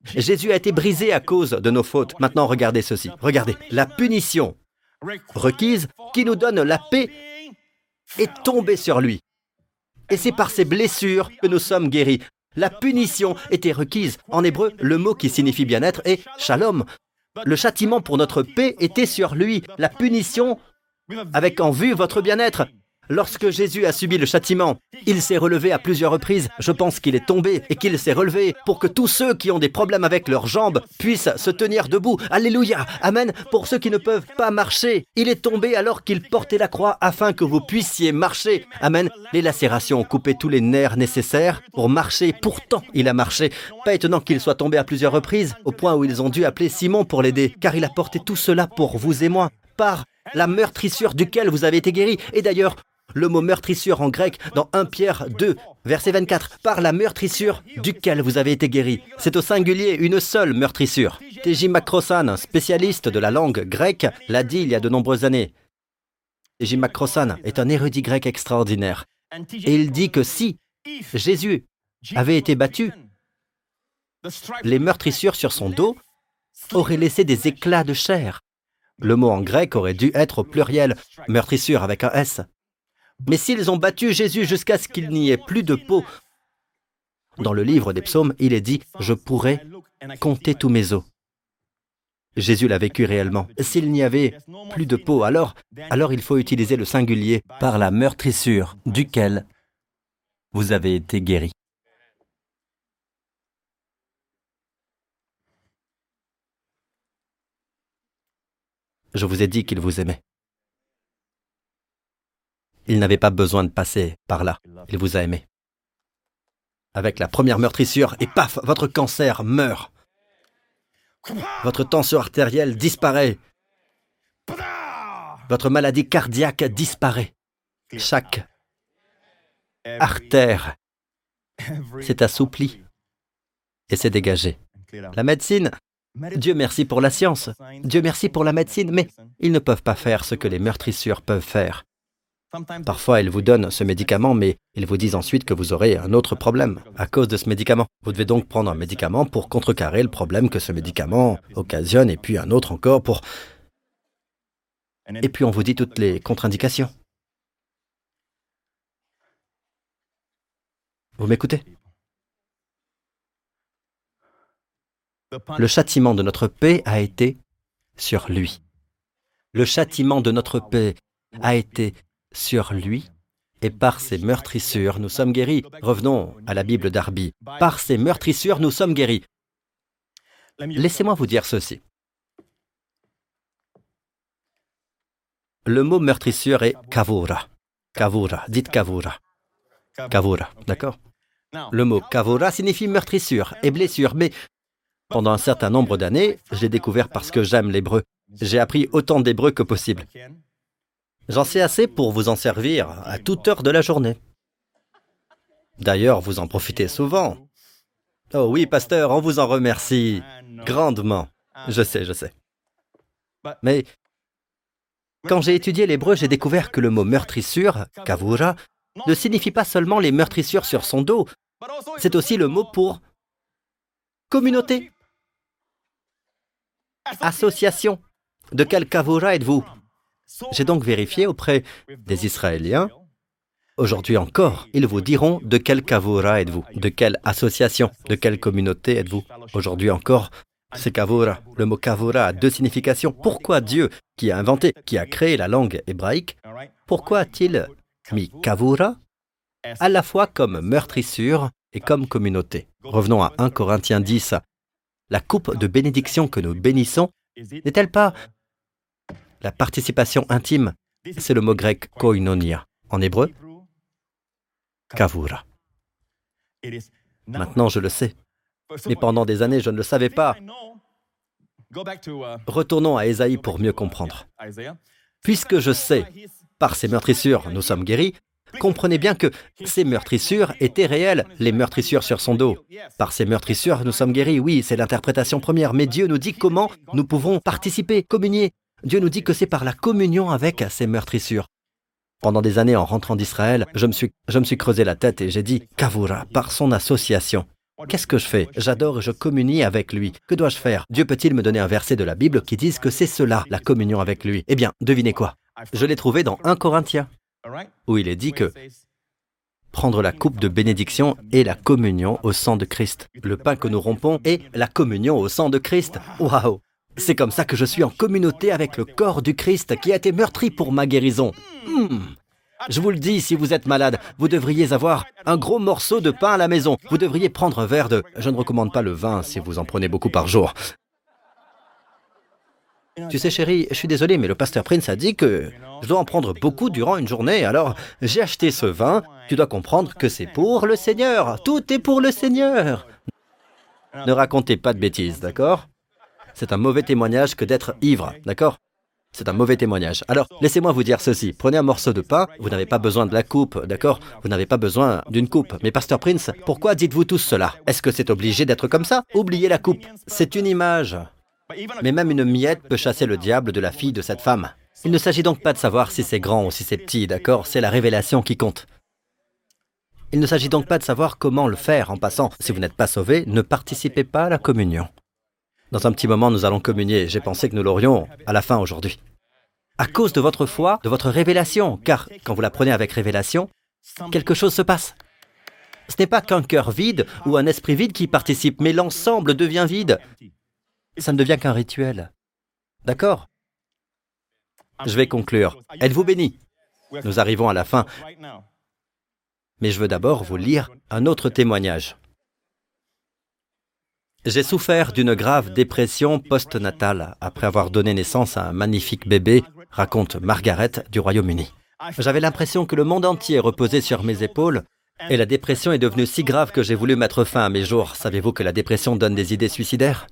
Jésus a été brisé à cause de nos fautes. Maintenant, regardez ceci. Regardez. La punition requise qui nous donne la paix est tombée sur lui. Et c'est par ces blessures que nous sommes guéris. La punition était requise. En hébreu, le mot qui signifie bien-être est shalom. Le châtiment pour notre paix était sur lui. La punition avec en vue votre bien-être. Lorsque Jésus a subi le châtiment, il s'est relevé à plusieurs reprises. Je pense qu'il est tombé et qu'il s'est relevé pour que tous ceux qui ont des problèmes avec leurs jambes puissent se tenir debout. Alléluia. Amen. Pour ceux qui ne peuvent pas marcher, il est tombé alors qu'il portait la croix afin que vous puissiez marcher. Amen. Les lacérations ont coupé tous les nerfs nécessaires pour marcher. Pourtant, il a marché. Pas étonnant qu'il soit tombé à plusieurs reprises, au point où ils ont dû appeler Simon pour l'aider, car il a porté tout cela pour vous et moi par la meurtrissure duquel vous avez été guéri. Et d'ailleurs, le mot meurtrissure en grec dans 1 Pierre 2, verset 24, par la meurtrissure duquel vous avez été guéri. C'est au singulier une seule meurtrissure. T.J. Macrosan, spécialiste de la langue grecque, l'a dit il y a de nombreuses années. T.J. Macrosan est un érudit grec extraordinaire. Et il dit que si Jésus avait été battu, les meurtrissures sur son dos auraient laissé des éclats de chair. Le mot en grec aurait dû être au pluriel, meurtrissure avec un S. Mais s'ils ont battu Jésus jusqu'à ce qu'il n'y ait plus de peau, dans le livre des psaumes, il est dit, je pourrais compter tous mes os. Jésus l'a vécu réellement. S'il n'y avait plus de peau, alors, alors il faut utiliser le singulier par la meurtrissure duquel vous avez été guéri. Je vous ai dit qu'il vous aimait. Il n'avait pas besoin de passer par là. Il vous a aimé. Avec la première meurtrissure, et paf, votre cancer meurt. Votre tension artérielle disparaît. Votre maladie cardiaque disparaît. Chaque artère s'est assouplie et s'est dégagée. La médecine, Dieu merci pour la science, Dieu merci pour la médecine, mais ils ne peuvent pas faire ce que les meurtrissures peuvent faire. Parfois, ils vous donnent ce médicament, mais ils vous disent ensuite que vous aurez un autre problème à cause de ce médicament. Vous devez donc prendre un médicament pour contrecarrer le problème que ce médicament occasionne, et puis un autre encore pour... Et puis on vous dit toutes les contre-indications. Vous m'écoutez? Le châtiment de notre paix a été sur lui. Le châtiment de notre paix a été sur lui, et par ses meurtrissures, nous sommes guéris. Revenons à la Bible d'Arby. Par ses meurtrissures, nous sommes guéris. Laissez-moi vous dire ceci. Le mot meurtrissure est kavura. Kavura, dites kavura. Kavura, d'accord? Le mot kavura signifie meurtrissure et blessure, mais pendant un certain nombre d'années, j'ai découvert parce que j'aime l'hébreu. J'ai appris autant d'hébreu que possible. J'en sais assez pour vous en servir à toute heure de la journée. D'ailleurs, vous en profitez souvent. Oh oui, pasteur, on vous en remercie grandement. Je sais, je sais. Mais quand j'ai étudié l'hébreu, j'ai découvert que le mot meurtrissure, kavura, ne signifie pas seulement les meurtrissures sur son dos, c'est aussi le mot pour communauté, association. De quel kavura êtes-vous? J'ai donc vérifié auprès des Israéliens. Aujourd'hui encore, ils vous diront de quel kavura êtes-vous, de quelle association, de quelle communauté êtes-vous? Aujourd'hui encore, c'est kavura. Le mot kavura a deux significations. Pourquoi Dieu, qui a inventé, qui a créé la langue hébraïque, pourquoi a-t-il mis kavura à la fois comme meurtrissure et comme communauté? Revenons à 1 Corinthiens 10. La coupe de bénédiction que nous bénissons n'est-elle pas la participation intime, c'est le mot grec koinonia. En hébreu, kavura. Maintenant, je le sais. Mais pendant des années, je ne le savais pas. Retournons à Ésaïe pour mieux comprendre. Puisque je sais, par ces meurtrissures, nous sommes guéris, comprenez bien que ces meurtrissures étaient réelles, les meurtrissures sur son dos. Par ces meurtrissures, nous sommes guéris, oui, c'est l'interprétation première, mais Dieu nous dit comment nous pouvons participer, communier, Dieu nous dit que c'est par la communion avec ces meurtrissures. Pendant des années, en rentrant d'Israël, je me, suis, creusé la tête et j'ai dit, Kavura, par son association. Qu'est-ce que je fais? J'adore et je communie avec lui. Que dois-je faire? Dieu peut-il me donner un verset de la Bible qui dise que c'est cela, la communion avec lui? Eh bien, devinez quoi? Je l'ai trouvé dans 1 Corinthiens, où il est dit que prendre la coupe de bénédiction et la communion au sang de Christ. Le pain que nous rompons est la communion au sang de Christ. Waouh c'est comme ça que je suis en communauté avec le corps du Christ qui a été meurtri pour ma guérison. Hmm. Je vous le dis, si vous êtes malade, vous devriez avoir un gros morceau de pain à la maison. Vous devriez prendre un verre de... Je ne recommande pas le vin si vous en prenez beaucoup par jour. Tu sais, chérie, je suis désolé, mais le pasteur Prince a dit que je dois en prendre beaucoup durant une journée. Alors, j'ai acheté ce vin. Tu dois comprendre que c'est pour le Seigneur. Tout est pour le Seigneur. Ne racontez pas de bêtises, d'accord? C'est un mauvais témoignage que d'être ivre, d'accord? C'est un mauvais témoignage. Alors, laissez-moi vous dire ceci. Prenez un morceau de pain, vous n'avez pas besoin de la coupe, d'accord? Vous n'avez pas besoin d'une coupe. Mais Pasteur Prince, pourquoi dites-vous tous cela? Est-ce que c'est obligé d'être comme ça? Oubliez la coupe. C'est une image. Mais même une miette peut chasser le diable de la fille de cette femme. Il ne s'agit donc pas de savoir si c'est grand ou si c'est petit, d'accord? C'est la révélation qui compte. Il ne s'agit donc pas de savoir comment le faire en passant. Si vous n'êtes pas sauvé, ne participez pas à la communion. Dans un petit moment, nous allons communier. J'ai pensé que nous l'aurions à la fin aujourd'hui. À cause de votre foi, de votre révélation, car quand vous la prenez avec révélation, quelque chose se passe. Ce n'est pas qu'un cœur vide ou un esprit vide qui participe, mais l'ensemble devient vide. Ça ne devient qu'un rituel. D'accord? Je vais conclure. Êtes-vous béni? Nous arrivons à la fin. Mais je veux d'abord vous lire un autre témoignage. J'ai souffert d'une grave dépression postnatale après avoir donné naissance à un magnifique bébé, raconte Margaret du Royaume-Uni. J'avais l'impression que le monde entier reposait sur mes épaules et la dépression est devenue si grave que j'ai voulu mettre fin à mes jours. Savez-vous que la dépression donne des idées suicidaires?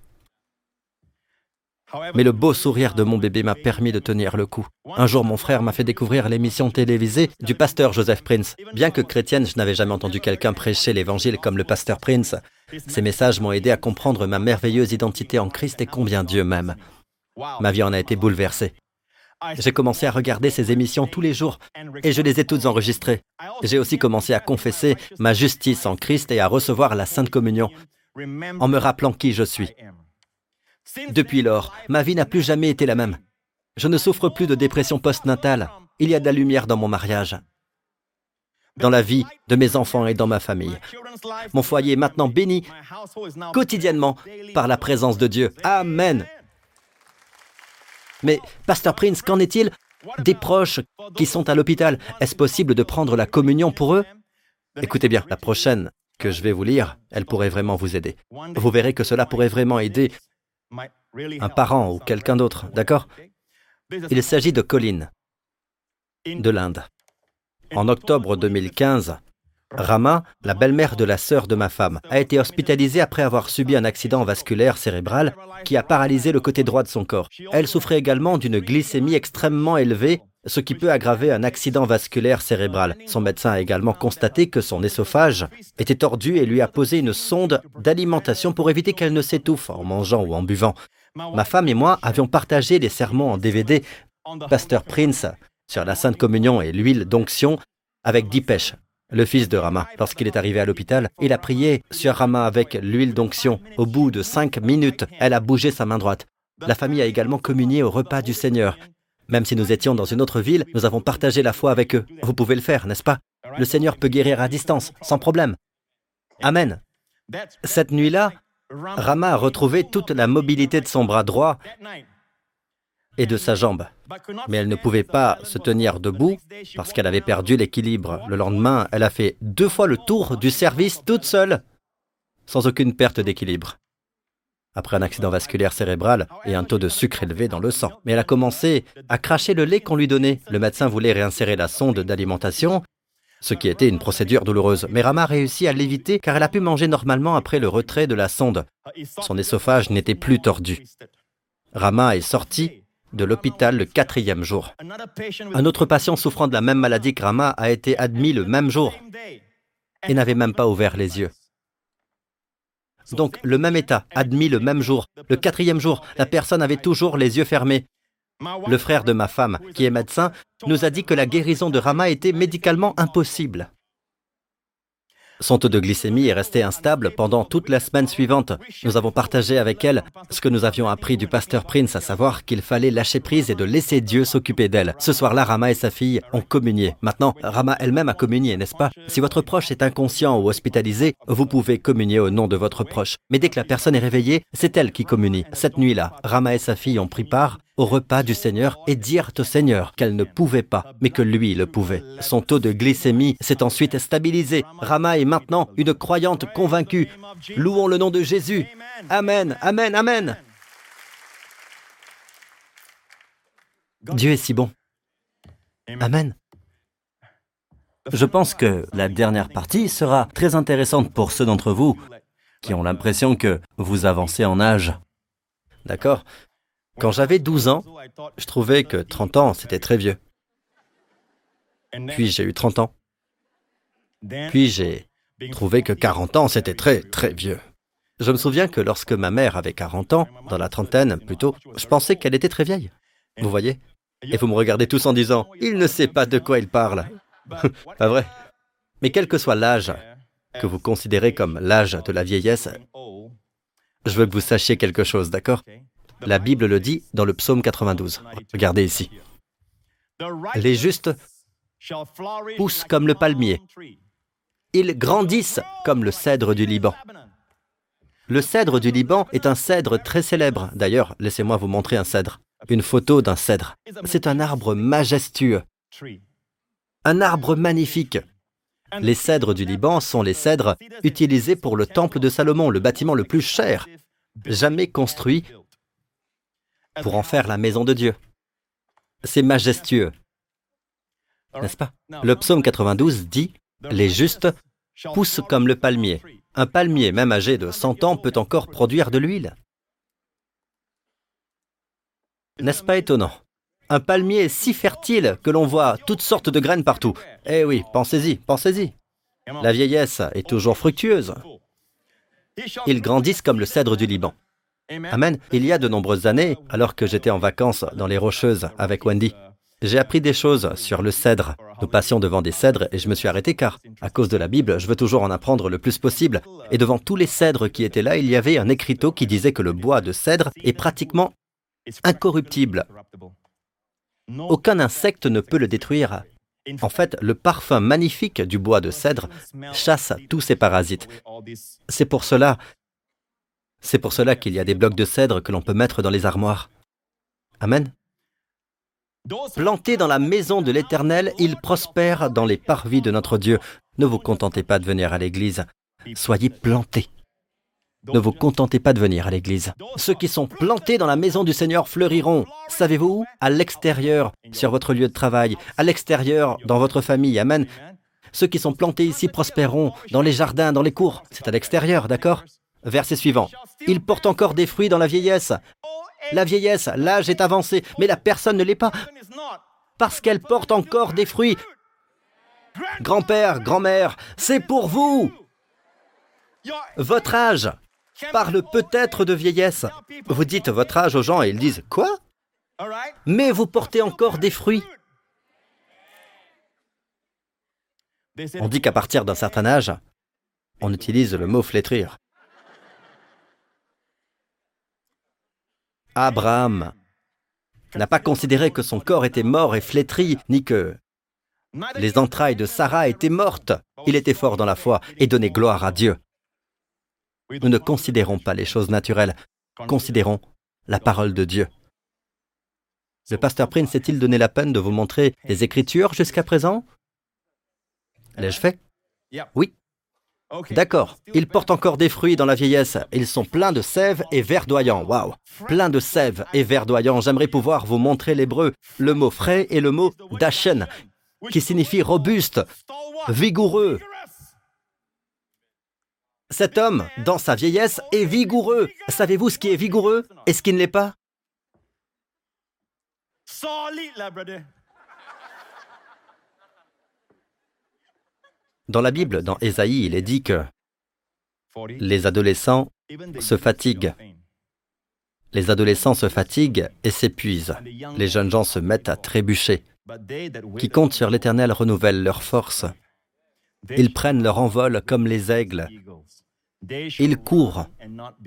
Mais le beau sourire de mon bébé m'a permis de tenir le coup. Un jour, mon frère m'a fait découvrir l'émission télévisée du pasteur Joseph Prince. Bien que chrétienne, je n'avais jamais entendu quelqu'un prêcher l'évangile comme le pasteur Prince. Ces messages m'ont aidé à comprendre ma merveilleuse identité en Christ et combien Dieu m'aime. Ma vie en a été bouleversée. J'ai commencé à regarder ces émissions tous les jours et je les ai toutes enregistrées. J'ai aussi commencé à confesser ma justice en Christ et à recevoir la Sainte Communion en me rappelant qui je suis. Depuis lors, ma vie n'a plus jamais été la même. Je ne souffre plus de dépression postnatale. Il y a de la lumière dans mon mariage, dans la vie de mes enfants et dans ma famille. Mon foyer est maintenant béni quotidiennement par la présence de Dieu. Amen. Mais, Pasteur Prince, qu'en est-il des proches qui sont à l'hôpital? Est-ce possible de prendre la communion pour eux? Écoutez bien, la prochaine que je vais vous lire, elle pourrait vraiment vous aider. Vous verrez que cela pourrait vraiment aider un parent ou quelqu'un d'autre, d'accord? Il s'agit de Colin, de l'Inde. En octobre 2015, Rama, la belle-mère de la sœur de ma femme, a été hospitalisée après avoir subi un accident vasculaire cérébral qui a paralysé le côté droit de son corps. Elle souffrait également d'une glycémie extrêmement élevée, ce qui peut aggraver un accident vasculaire cérébral. Son médecin a également constaté que son œsophage était tordu et lui a posé une sonde d'alimentation pour éviter qu'elle ne s'étouffe en mangeant ou en buvant. Ma femme et moi avions partagé les sermons en DVD Pasteur Prince sur la Sainte Communion et l'huile d'onction avec Dipesh, le fils de Rama. Lorsqu'il est arrivé à l'hôpital, il a prié sur Rama avec l'huile d'onction. Au bout de cinq minutes, elle a bougé sa main droite. La famille a également communié au repas du Seigneur. Même si nous étions dans une autre ville, nous avons partagé la foi avec eux. Vous pouvez le faire, n'est-ce pas? Le Seigneur peut guérir à distance, sans problème. Amen. Cette nuit-là, Rama a retrouvé toute la mobilité de son bras droit et de sa jambe. Mais elle ne pouvait pas se tenir debout parce qu'elle avait perdu l'équilibre. Le lendemain, elle a fait deux fois le tour du service toute seule, sans aucune perte d'équilibre. Après un accident vasculaire cérébral et un taux de sucre élevé dans le sang. Mais elle a commencé à cracher le lait qu'on lui donnait. Le médecin voulait réinsérer la sonde d'alimentation ce qui était une procédure douloureuse. Mais Rama a réussi à l'éviter car elle a pu manger normalement après le retrait de la sonde. Son œsophage n'était plus tordu. Rama est sorti de l'hôpital le quatrième jour. Un autre patient souffrant de la même maladie que Rama a été admis le même jour et n'avait même pas ouvert les yeux. Donc, le même état, admis le même jour. Le quatrième jour, la personne avait toujours les yeux fermés. Le frère de ma femme, qui est médecin, nous a dit que la guérison de Rama était médicalement impossible. Son taux de glycémie est resté instable pendant toute la semaine suivante. Nous avons partagé avec elle ce que nous avions appris du pasteur Prince, à savoir qu'il fallait lâcher prise et de laisser Dieu s'occuper d'elle. Ce soir-là, Rama et sa fille ont communié. Maintenant, Rama elle-même a communié, n'est-ce pas? Si votre proche est inconscient ou hospitalisé, vous pouvez communier au nom de votre proche. Mais dès que la personne est réveillée, c'est elle qui communie. Cette nuit-là, Rama et sa fille ont pris part au repas du Seigneur et dirent au Seigneur qu'elle ne pouvait pas, mais que lui le pouvait. Son taux de glycémie s'est ensuite stabilisé. Rama est maintenant une croyante convaincue. Louons le nom de Jésus. Amen, Amen, Amen. Dieu est si bon. Amen. Je pense que la dernière partie sera très intéressante pour ceux d'entre vous qui ont l'impression que vous avancez en âge. D'accord? Quand j'avais 12 ans, je trouvais que 30 ans, c'était très vieux. Puis j'ai eu 30 ans. Puis j'ai trouvé que 40 ans, c'était très, très vieux. Je me souviens que lorsque ma mère avait 40 ans, dans la trentaine plutôt, je pensais qu'elle était très vieille. Vous voyez? Et vous me regardez tous en disant, il ne sait pas de quoi il parle. pas vrai? Mais quel que soit l'âge que vous considérez comme l'âge de la vieillesse, je veux que vous sachiez quelque chose, d'accord? La Bible le dit dans le psaume 92. Regardez ici. Les justes poussent comme le palmier. Ils grandissent comme le cèdre du Liban. Le cèdre du Liban est un cèdre très célèbre. D'ailleurs, laissez-moi vous montrer un cèdre. Une photo d'un cèdre. C'est un arbre majestueux. Un arbre magnifique. Les cèdres du Liban sont les cèdres utilisés pour le temple de Salomon, le bâtiment le plus cher jamais construit pour en faire la maison de Dieu. C'est majestueux, n'est-ce pas? Le psaume 92 dit Les justes poussent comme le palmier. Un palmier, même âgé de 100 ans, peut encore produire de l'huile. N'est-ce pas étonnant? Un palmier si fertile que l'on voit toutes sortes de graines partout. Eh oui, pensez-y, pensez-y. La vieillesse est toujours fructueuse. Ils grandissent comme le cèdre du Liban. Amen. Il y a de nombreuses années, alors que j'étais en vacances dans les Rocheuses avec Wendy, j'ai appris des choses sur le cèdre. Nous passions devant des cèdres et je me suis arrêté car, à cause de la Bible, je veux toujours en apprendre le plus possible. Et devant tous les cèdres qui étaient là, il y avait un écriteau qui disait que le bois de cèdre est pratiquement incorruptible. Aucun insecte ne peut le détruire. En fait, le parfum magnifique du bois de cèdre chasse tous ces parasites. C'est pour cela, c'est pour cela qu'il y a des blocs de cèdre que l'on peut mettre dans les armoires. Amen. Plantés dans la maison de l'Éternel, ils prospèrent dans les parvis de notre Dieu. Ne vous contentez pas de venir à l'Église, soyez plantés. Ne vous contentez pas de venir à l'église. Ceux qui sont plantés dans la maison du Seigneur fleuriront. Savez-vous où À l'extérieur, sur votre lieu de travail, à l'extérieur, dans votre famille. Amen. Ceux qui sont plantés ici prospéreront dans les jardins, dans les cours. C'est à l'extérieur, d'accord? Verset suivant. Ils portent encore des fruits dans la vieillesse. La vieillesse, l'âge est avancé, mais la personne ne l'est pas. Parce qu'elle porte encore des fruits. Grand-père, grand-mère, c'est pour vous. Votre âge, parle peut-être de vieillesse. Vous dites votre âge aux gens et ils disent Quoi? Mais vous portez encore des fruits. On dit qu'à partir d'un certain âge, on utilise le mot flétrir. Abraham n'a pas considéré que son corps était mort et flétri, ni que les entrailles de Sarah étaient mortes. Il était fort dans la foi et donnait gloire à Dieu. Nous ne considérons pas les choses naturelles, considérons la parole de Dieu. Le pasteur Prince s'est-il donné la peine de vous montrer les Écritures jusqu'à présent? L'ai-je fait? Oui. D'accord. Ils portent encore des fruits dans la vieillesse. Ils sont pleins de sève et verdoyants. Waouh Pleins de sève et verdoyants. J'aimerais pouvoir vous montrer l'hébreu, le mot frais et le mot dachen, qui signifie robuste, vigoureux, cet homme, dans sa vieillesse, est vigoureux. Savez-vous ce qui est vigoureux et ce qui ne l'est pas? Dans la Bible, dans Ésaïe, il est dit que les adolescents se fatiguent. Les adolescents se fatiguent et s'épuisent. Les jeunes gens se mettent à trébucher. Qui comptent sur l'Éternel renouvellent leurs forces. Ils prennent leur envol comme les aigles. Ils courent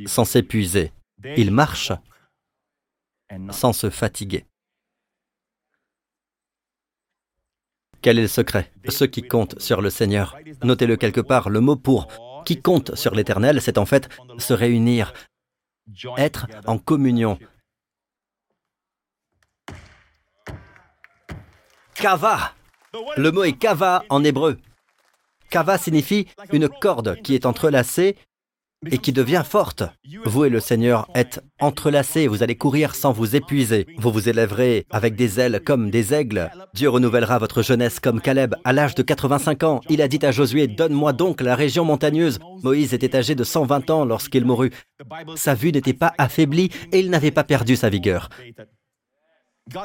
sans s'épuiser. Ils marchent sans se fatiguer. Quel est le secret? Ceux qui comptent sur le Seigneur. Notez-le quelque part, le mot pour qui compte sur l'Éternel, c'est en fait se réunir, être en communion. Kava. Le mot est kava en hébreu. Kava signifie une corde qui est entrelacée et qui devient forte. Vous et le Seigneur êtes entrelacés, vous allez courir sans vous épuiser. Vous vous élèverez avec des ailes comme des aigles. Dieu renouvellera votre jeunesse comme Caleb à l'âge de 85 ans. Il a dit à Josué, Donne-moi donc la région montagneuse. Moïse était âgé de 120 ans lorsqu'il mourut. Sa vue n'était pas affaiblie et il n'avait pas perdu sa vigueur.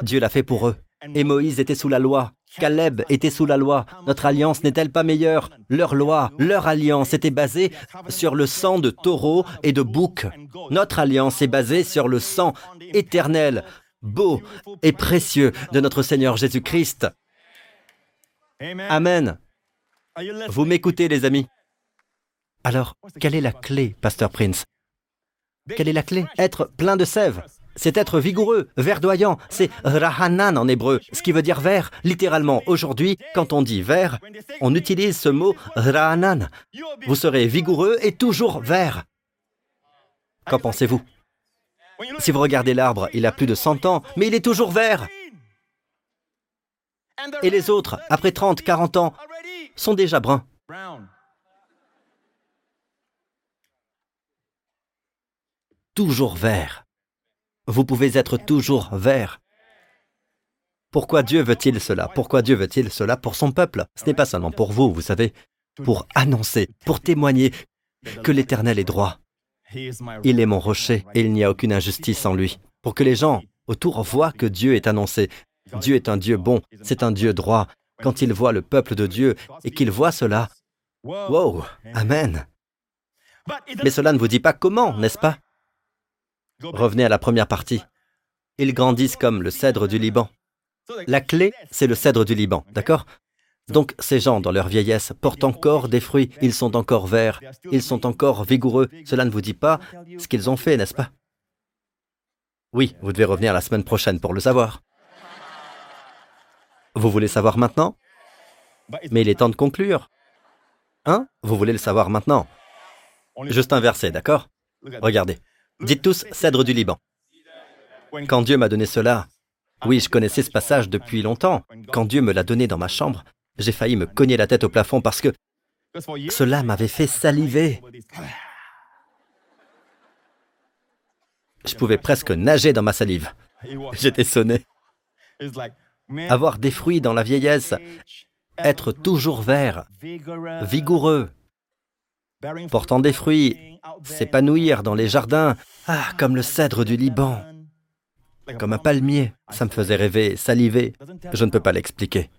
Dieu l'a fait pour eux. Et Moïse était sous la loi. Caleb était sous la loi. Notre alliance n'est-elle pas meilleure? Leur loi, leur alliance était basée sur le sang de taureau et de bouc. Notre alliance est basée sur le sang éternel, beau et précieux de notre Seigneur Jésus-Christ. Amen. Vous m'écoutez, les amis? Alors, quelle est la clé, Pasteur Prince? Quelle est la clé? Être plein de sève. C'est être vigoureux, verdoyant. C'est rahanan en hébreu, ce qui veut dire vert. Littéralement, aujourd'hui, quand on dit vert, on utilise ce mot rahanan. Vous serez vigoureux et toujours vert. Qu'en pensez-vous? Si vous regardez l'arbre, il a plus de 100 ans, mais il est toujours vert. Et les autres, après 30, 40 ans, sont déjà bruns. Toujours vert. Vous pouvez être toujours vert. Pourquoi Dieu veut-il cela? Pourquoi Dieu veut-il cela pour son peuple? Ce n'est pas seulement pour vous, vous savez, pour annoncer, pour témoigner que l'Éternel est droit. Il est mon rocher et il n'y a aucune injustice en lui. Pour que les gens autour voient que Dieu est annoncé. Dieu est un Dieu bon, c'est un Dieu droit. Quand ils voient le peuple de Dieu et qu'ils voient cela, wow, Amen. Mais cela ne vous dit pas comment, n'est-ce pas? Revenez à la première partie. Ils grandissent comme le cèdre du Liban. La clé, c'est le cèdre du Liban, d'accord? Donc ces gens, dans leur vieillesse, portent encore des fruits, ils sont encore verts, ils sont encore vigoureux. Cela ne vous dit pas ce qu'ils ont fait, n'est-ce pas? Oui, vous devez revenir la semaine prochaine pour le savoir. Vous voulez savoir maintenant? Mais il est temps de conclure. Hein? Vous voulez le savoir maintenant? Juste un verset, d'accord? Regardez. Dites tous cèdre du Liban. Quand Dieu m'a donné cela, oui, je connaissais ce passage depuis longtemps. Quand Dieu me l'a donné dans ma chambre, j'ai failli me cogner la tête au plafond parce que cela m'avait fait saliver. Je pouvais presque nager dans ma salive. J'étais sonné. Avoir des fruits dans la vieillesse, être toujours vert, vigoureux, portant des fruits, s'épanouir dans les jardins, ah, comme le cèdre du Liban, comme un palmier, ça me faisait rêver, saliver. Je ne peux pas l'expliquer.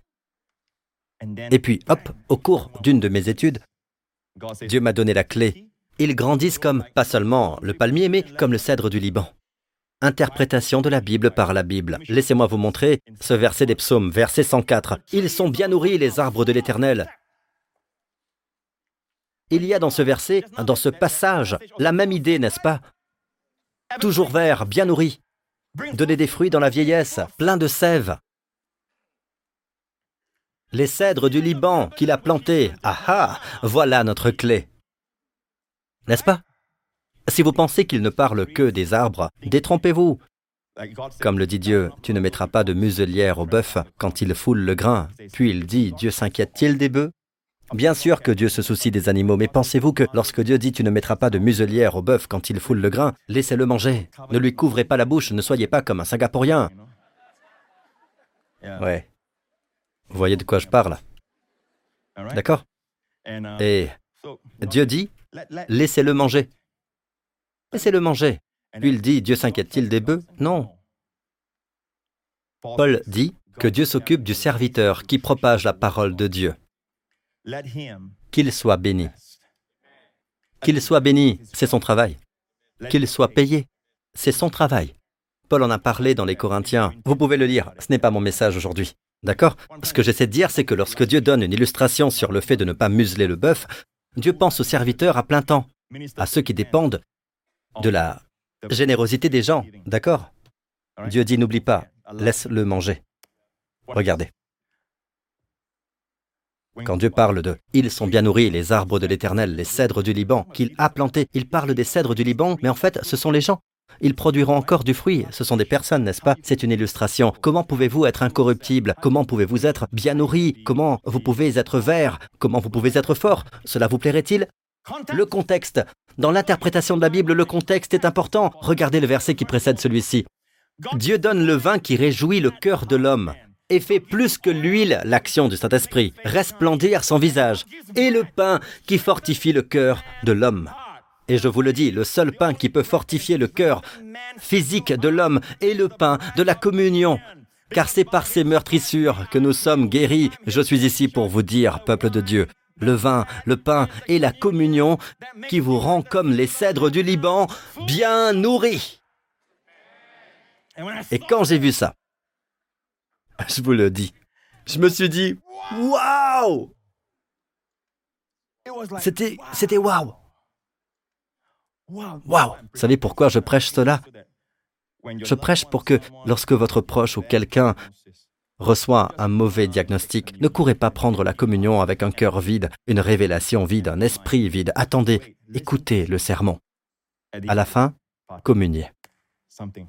Et puis, hop, au cours d'une de mes études, Dieu m'a donné la clé. Ils grandissent comme, pas seulement le palmier, mais comme le cèdre du Liban. Interprétation de la Bible par la Bible. Laissez-moi vous montrer ce verset des psaumes, verset 104. Ils sont bien nourris, les arbres de l'Éternel. Il y a dans ce verset, dans ce passage, la même idée, n'est-ce pas? Toujours vert, bien nourri. Donner des fruits dans la vieillesse, plein de sève les cèdres du Liban qu'il a plantés. Ah ah, voilà notre clé. N'est-ce pas? Si vous pensez qu'il ne parle que des arbres, détrompez-vous. Comme le dit Dieu, tu ne mettras pas de muselière au bœuf quand il foule le grain. Puis il dit, Dieu s'inquiète-t-il des bœufs? Bien sûr que Dieu se soucie des animaux, mais pensez-vous que lorsque Dieu dit tu ne mettras pas de muselière au bœuf quand il foule le grain, laissez-le manger. Ne lui couvrez pas la bouche, ne soyez pas comme un Singapourien. Ouais. Vous voyez de quoi je parle D'accord? Et Dieu dit, laissez-le manger. Laissez-le manger. Puis il dit, Dieu s'inquiète-t-il des bœufs? Non. Paul dit que Dieu s'occupe du serviteur qui propage la parole de Dieu. Qu'il soit béni. Qu'il soit béni, c'est son travail. Qu'il soit payé, c'est son travail. Paul en a parlé dans les Corinthiens. Vous pouvez le lire, ce n'est pas mon message aujourd'hui. D'accord? Ce que j'essaie de dire, c'est que lorsque Dieu donne une illustration sur le fait de ne pas museler le bœuf, Dieu pense aux serviteurs à plein temps, à ceux qui dépendent de la générosité des gens. D'accord? Dieu dit n'oublie pas, laisse-le manger. Regardez. Quand Dieu parle de ⁇ Ils sont bien nourris, les arbres de l'Éternel, les cèdres du Liban, qu'il a plantés ⁇ il parle des cèdres du Liban, mais en fait, ce sont les gens. Ils produiront encore du fruit. Ce sont des personnes, n'est-ce pas? C'est une illustration. Comment pouvez-vous être incorruptible? Comment pouvez-vous être bien nourri? Comment vous pouvez être vert? Comment vous pouvez être fort? Cela vous plairait-il? Le contexte. Dans l'interprétation de la Bible, le contexte est important. Regardez le verset qui précède celui-ci. Dieu donne le vin qui réjouit le cœur de l'homme et fait plus que l'huile l'action du Saint-Esprit, resplendir son visage, et le pain qui fortifie le cœur de l'homme. Et je vous le dis, le seul pain qui peut fortifier le cœur physique de l'homme est le pain de la communion. Car c'est par ces meurtrissures que nous sommes guéris. Je suis ici pour vous dire, peuple de Dieu, le vin, le pain et la communion qui vous rend comme les cèdres du Liban, bien nourris. Et quand j'ai vu ça, je vous le dis, je me suis dit, waouh C'était, c'était waouh. Waouh. Vous savez pourquoi je prêche cela? Je prêche pour que lorsque votre proche ou quelqu'un reçoit un mauvais diagnostic, ne courez pas prendre la communion avec un cœur vide, une révélation vide, un esprit vide. Attendez, écoutez le sermon. À la fin, communiez.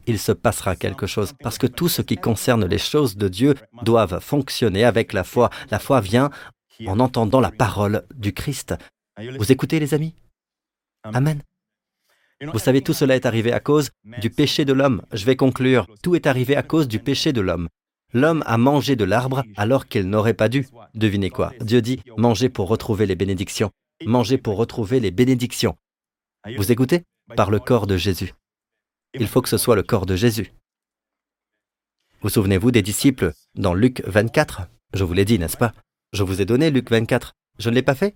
Il se passera quelque chose, parce que tout ce qui concerne les choses de Dieu doivent fonctionner avec la foi. La foi vient en entendant la parole du Christ. Vous écoutez les amis? Amen. Vous savez, tout cela est arrivé à cause du péché de l'homme. Je vais conclure. Tout est arrivé à cause du péché de l'homme. L'homme a mangé de l'arbre alors qu'il n'aurait pas dû. Devinez quoi? Dieu dit, mangez pour retrouver les bénédictions. Mangez pour retrouver les bénédictions. Vous écoutez? Par le corps de Jésus. Il faut que ce soit le corps de Jésus. Vous souvenez-vous des disciples dans Luc 24 Je vous l'ai dit, n'est-ce pas? Je vous ai donné Luc 24. Je ne l'ai pas fait?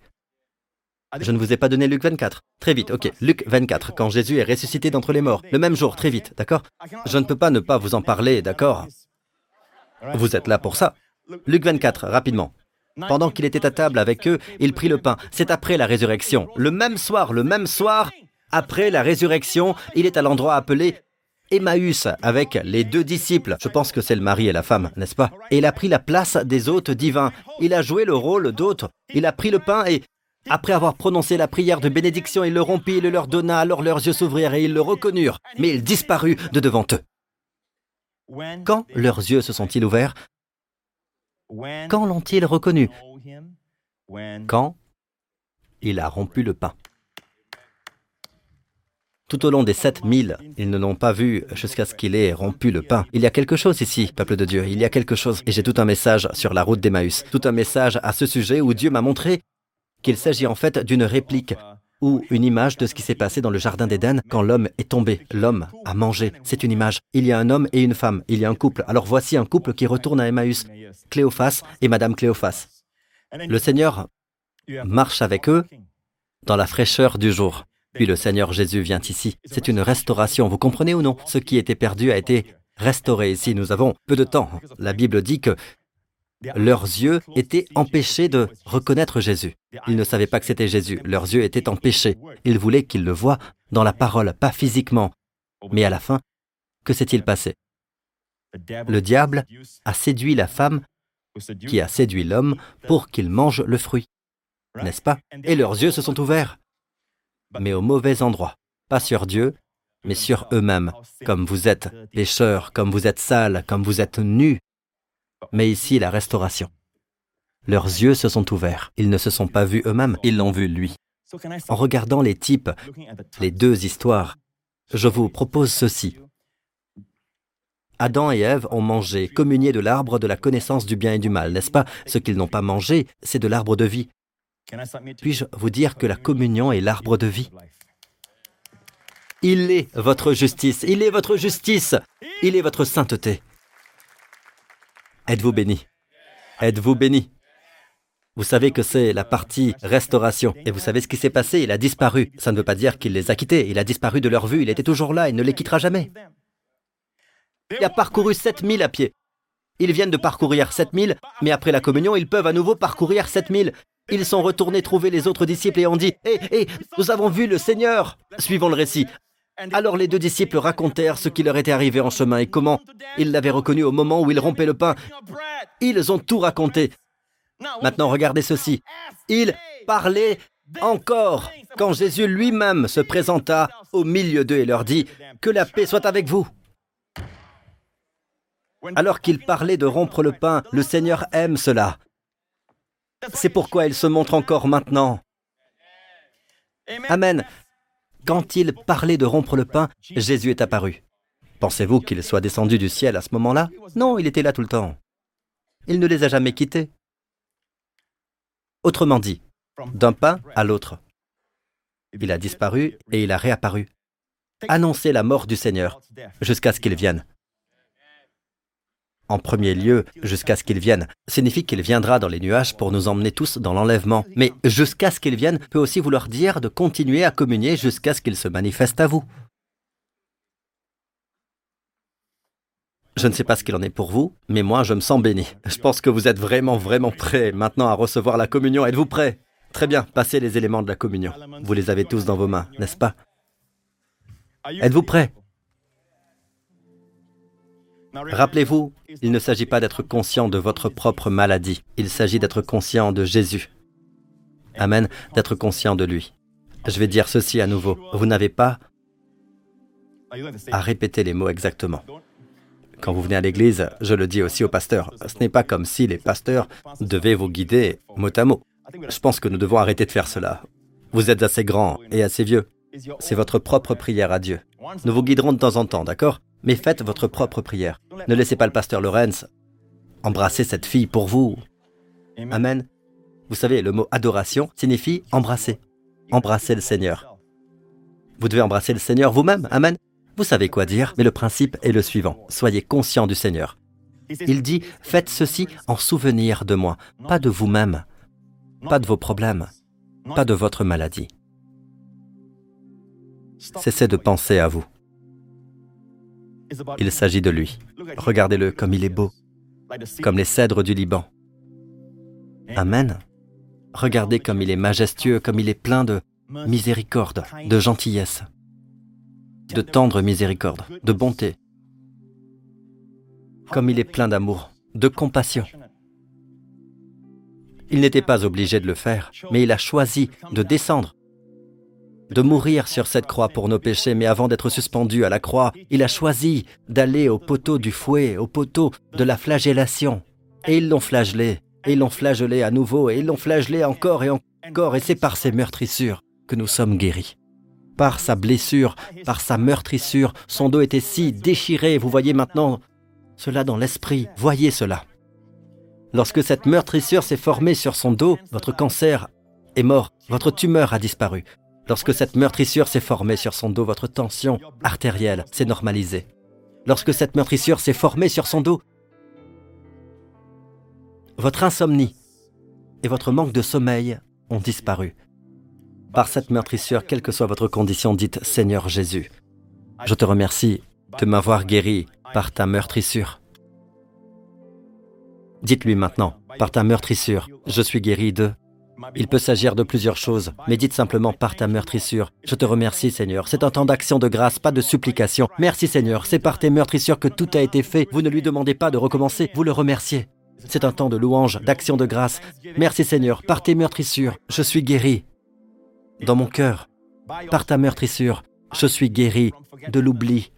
Je ne vous ai pas donné Luc 24. Très vite, ok. Luc 24, quand Jésus est ressuscité d'entre les morts. Le même jour, très vite, d'accord? Je ne peux pas ne pas vous en parler, d'accord? Vous êtes là pour ça. Luc 24, rapidement. Pendant qu'il était à table avec eux, il prit le pain. C'est après la résurrection. Le même soir, le même soir, après la résurrection, il est à l'endroit appelé Emmaüs avec les deux disciples. Je pense que c'est le mari et la femme, n'est-ce pas? Et il a pris la place des hôtes divins. Il a joué le rôle d'hôte. Il a pris le pain et, après avoir prononcé la prière de bénédiction, il le rompit, il le leur donna, alors leurs yeux s'ouvrirent et ils le reconnurent. Mais il disparut de devant eux. Quand leurs yeux se sont-ils ouverts? Quand l'ont-ils reconnu Quand il a rompu le pain. Tout au long des sept mille, ils ne l'ont pas vu jusqu'à ce qu'il ait rompu le pain. Il y a quelque chose ici, peuple de Dieu, il y a quelque chose. Et j'ai tout un message sur la route d'Emmaüs, tout un message à ce sujet où Dieu m'a montré qu'il s'agit en fait d'une réplique ou une image de ce qui s'est passé dans le Jardin d'Éden quand l'homme est tombé. L'homme a mangé. C'est une image. Il y a un homme et une femme. Il y a un couple. Alors voici un couple qui retourne à Emmaüs. Cléophas et Madame Cléophas. Le Seigneur marche avec eux dans la fraîcheur du jour. Puis le Seigneur Jésus vient ici. C'est une restauration. Vous comprenez ou non? Ce qui était perdu a été restauré ici. Nous avons peu de temps. La Bible dit que leurs yeux étaient empêchés de reconnaître Jésus. Ils ne savaient pas que c'était Jésus. Leurs yeux étaient empêchés. Ils voulaient qu'ils le voient dans la parole, pas physiquement. Mais à la fin, que s'est-il passé? Le diable a séduit la femme qui a séduit l'homme pour qu'il mange le fruit. N'est-ce pas? Et leurs yeux se sont ouverts. Mais au mauvais endroit. Pas sur Dieu, mais sur eux-mêmes. Comme vous êtes pécheurs, comme vous êtes sales, comme vous êtes nus, mais ici la restauration. Leurs yeux se sont ouverts. Ils ne se sont pas vus eux-mêmes, ils l'ont vu lui. En regardant les types, les deux histoires, je vous propose ceci. Adam et Ève ont mangé, communié de l'arbre de la connaissance du bien et du mal, n'est-ce pas? Ce qu'ils n'ont pas mangé, c'est de l'arbre de vie. Puis-je vous dire que la communion est l'arbre de vie? Il est votre justice, il est votre justice, il est votre sainteté. Êtes-vous béni? Êtes-vous béni? Vous savez que c'est la partie restauration. Et vous savez ce qui s'est passé? Il a disparu. Ça ne veut pas dire qu'il les a quittés. Il a disparu de leur vue. Il était toujours là. Il ne les quittera jamais. Il a parcouru 7000 à pied. Ils viennent de parcourir 7000, mais après la communion, ils peuvent à nouveau parcourir 7000. Ils sont retournés trouver les autres disciples et ont dit Hé, hé, nous avons vu le Seigneur Suivons le récit. Alors les deux disciples racontèrent ce qui leur était arrivé en chemin et comment ils l'avaient reconnu au moment où il rompait le pain. Ils ont tout raconté. Maintenant regardez ceci. Ils parlaient encore quand Jésus lui-même se présenta au milieu d'eux et leur dit Que la paix soit avec vous. Alors qu'ils parlaient de rompre le pain, le Seigneur aime cela. C'est pourquoi il se montre encore maintenant. Amen. Quand il parlait de rompre le pain, Jésus est apparu. Pensez-vous qu'il soit descendu du ciel à ce moment-là? Non, il était là tout le temps. Il ne les a jamais quittés. Autrement dit, d'un pain à l'autre. Il a disparu et il a réapparu. Annoncez la mort du Seigneur jusqu'à ce qu'il vienne en premier lieu jusqu'à ce qu'il vienne, signifie qu'il viendra dans les nuages pour nous emmener tous dans l'enlèvement. Mais jusqu'à ce qu'il vienne peut aussi vouloir dire de continuer à communier jusqu'à ce qu'il se manifeste à vous. Je ne sais pas ce qu'il en est pour vous, mais moi je me sens béni. Je pense que vous êtes vraiment, vraiment prêts maintenant à recevoir la communion. Êtes-vous prêts? Très bien, passez les éléments de la communion. Vous les avez tous dans vos mains, n'est-ce pas? Êtes-vous prêts? Rappelez-vous, il ne s'agit pas d'être conscient de votre propre maladie, il s'agit d'être conscient de Jésus. Amen, d'être conscient de lui. Je vais dire ceci à nouveau. Vous n'avez pas à répéter les mots exactement. Quand vous venez à l'église, je le dis aussi aux pasteurs, ce n'est pas comme si les pasteurs devaient vous guider mot à mot. Je pense que nous devons arrêter de faire cela. Vous êtes assez grand et assez vieux. C'est votre propre prière à Dieu. Nous vous guiderons de temps en temps, d'accord? Mais faites votre propre prière. Ne laissez pas le pasteur Lorenz embrasser cette fille pour vous. Amen. Vous savez, le mot adoration signifie embrasser. Embrasser le Seigneur. Vous devez embrasser le Seigneur vous-même. Amen. Vous savez quoi dire, mais le principe est le suivant. Soyez conscient du Seigneur. Il dit, faites ceci en souvenir de moi, pas de vous-même, pas de vos problèmes, pas de votre maladie. Cessez de penser à vous. Il s'agit de lui. Regardez-le comme il est beau, comme les cèdres du Liban. Amen. Regardez comme il est majestueux, comme il est plein de miséricorde, de gentillesse de tendre miséricorde, de bonté, comme il est plein d'amour, de compassion. Il n'était pas obligé de le faire, mais il a choisi de descendre, de mourir sur cette croix pour nos péchés, mais avant d'être suspendu à la croix, il a choisi d'aller au poteau du fouet, au poteau de la flagellation. Et ils l'ont flagellé, et ils l'ont flagellé à nouveau, et ils l'ont flagellé encore et encore, et c'est par ces meurtrissures que nous sommes guéris par sa blessure, par sa meurtrissure. Son dos était si déchiré, vous voyez maintenant cela dans l'esprit, voyez cela. Lorsque cette meurtrissure s'est formée sur son dos, votre cancer est mort, votre tumeur a disparu. Lorsque cette meurtrissure s'est formée sur son dos, votre tension artérielle s'est normalisée. Lorsque cette meurtrissure s'est formée sur son dos, votre insomnie et votre manque de sommeil ont disparu par cette meurtrissure, quelle que soit votre condition, dites Seigneur Jésus, je te remercie de m'avoir guéri par ta meurtrissure. Dites-lui maintenant, par ta meurtrissure, je suis guéri de... Il peut s'agir de plusieurs choses, mais dites simplement par ta meurtrissure. Je te remercie Seigneur. C'est un temps d'action de grâce, pas de supplication. Merci Seigneur, c'est par tes meurtrissures que tout a été fait. Vous ne lui demandez pas de recommencer, vous le remerciez. C'est un temps de louange, d'action de grâce. Merci Seigneur, par tes meurtrissures, je suis guéri dans mon cœur. Par ta meurtrissure, je suis guéri de l'oubli.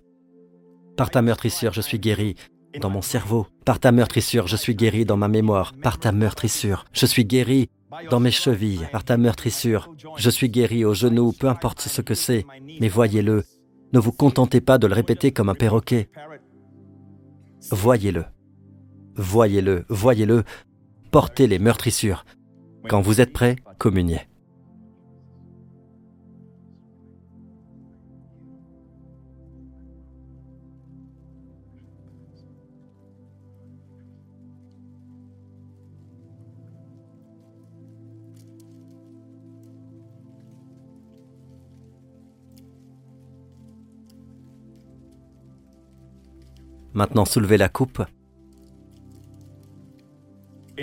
Par ta meurtrissure, je suis guéri dans mon cerveau. Par ta meurtrissure, je suis guéri dans ma mémoire. Par ta meurtrissure, je suis guéri dans mes chevilles. Par ta meurtrissure, je suis guéri aux genoux, peu importe ce que c'est. Mais voyez-le. Ne vous contentez pas de le répéter comme un perroquet. Voyez-le. Voyez-le, voyez-le. Portez les meurtrissures. Quand vous êtes prêts, communiez. Maintenant soulevez la coupe.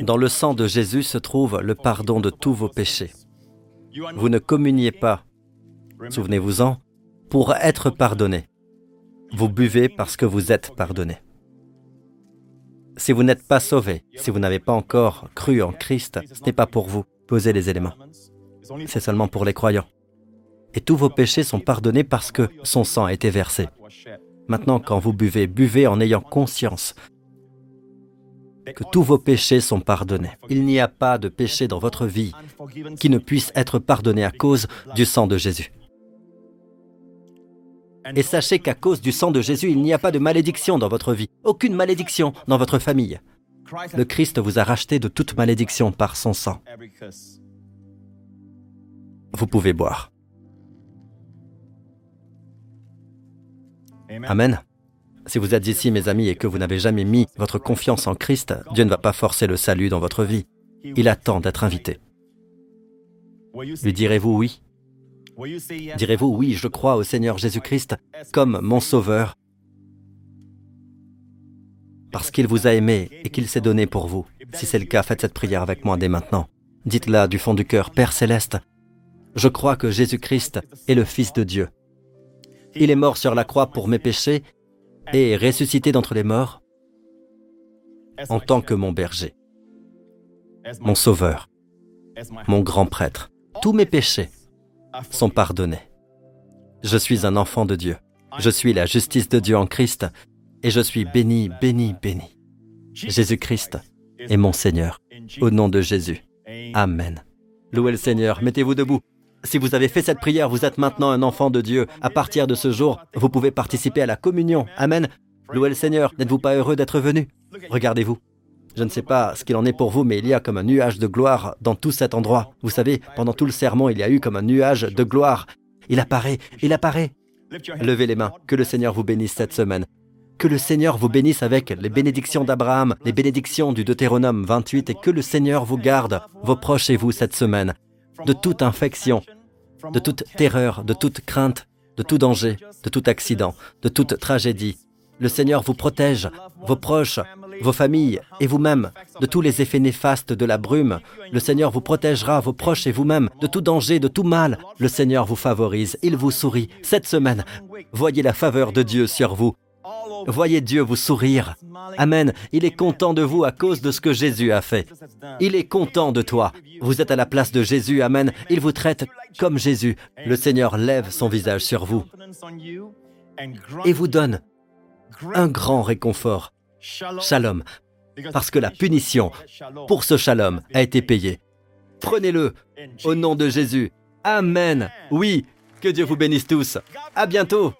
Dans le sang de Jésus se trouve le pardon de tous vos péchés. Vous ne communiez pas, souvenez-vous-en, pour être pardonné. Vous buvez parce que vous êtes pardonné. Si vous n'êtes pas sauvé, si vous n'avez pas encore cru en Christ, ce n'est pas pour vous. Posez les éléments. C'est seulement pour les croyants. Et tous vos péchés sont pardonnés parce que son sang a été versé. Maintenant, quand vous buvez, buvez en ayant conscience que tous vos péchés sont pardonnés. Il n'y a pas de péché dans votre vie qui ne puisse être pardonné à cause du sang de Jésus. Et sachez qu'à cause du sang de Jésus, il n'y a pas de malédiction dans votre vie, aucune malédiction dans votre famille. Le Christ vous a racheté de toute malédiction par son sang. Vous pouvez boire. Amen. Si vous êtes ici, mes amis, et que vous n'avez jamais mis votre confiance en Christ, Dieu ne va pas forcer le salut dans votre vie. Il attend d'être invité. Lui direz-vous oui? Direz-vous oui, je crois au Seigneur Jésus-Christ comme mon Sauveur? Parce qu'il vous a aimé et qu'il s'est donné pour vous. Si c'est le cas, faites cette prière avec moi dès maintenant. Dites-la du fond du cœur, Père céleste, je crois que Jésus-Christ est le Fils de Dieu. Il est mort sur la croix pour mes péchés et est ressuscité d'entre les morts en tant que mon berger, mon sauveur, mon grand prêtre. Tous mes péchés sont pardonnés. Je suis un enfant de Dieu. Je suis la justice de Dieu en Christ et je suis béni, béni, béni. Jésus-Christ est mon Seigneur. Au nom de Jésus. Amen. Louez le Seigneur. Mettez-vous debout. Si vous avez fait cette prière, vous êtes maintenant un enfant de Dieu. À partir de ce jour, vous pouvez participer à la communion. Amen. Louez le Seigneur. N'êtes-vous pas heureux d'être venu? Regardez-vous. Je ne sais pas ce qu'il en est pour vous, mais il y a comme un nuage de gloire dans tout cet endroit. Vous savez, pendant tout le sermon, il y a eu comme un nuage de gloire. Il apparaît, il apparaît. Levez les mains, que le Seigneur vous bénisse cette semaine. Que le Seigneur vous bénisse avec les bénédictions d'Abraham, les bénédictions du Deutéronome 28 et que le Seigneur vous garde, vos proches et vous cette semaine, de toute infection, de toute terreur, de toute crainte, de tout danger, de tout accident, de toute tragédie. Le Seigneur vous protège, vos proches, vos familles et vous-même de tous les effets néfastes de la brume. Le Seigneur vous protégera, vos proches et vous-même, de tout danger, de tout mal. Le Seigneur vous favorise, il vous sourit. Cette semaine, voyez la faveur de Dieu sur vous. Voyez Dieu vous sourire. Amen. Il est content de vous à cause de ce que Jésus a fait. Il est content de toi. Vous êtes à la place de Jésus. Amen. Il vous traite comme Jésus. Le Seigneur lève son visage sur vous et vous donne un grand réconfort. Shalom. Parce que la punition pour ce shalom a été payée. Prenez-le au nom de Jésus. Amen. Oui, que Dieu vous bénisse tous. À bientôt.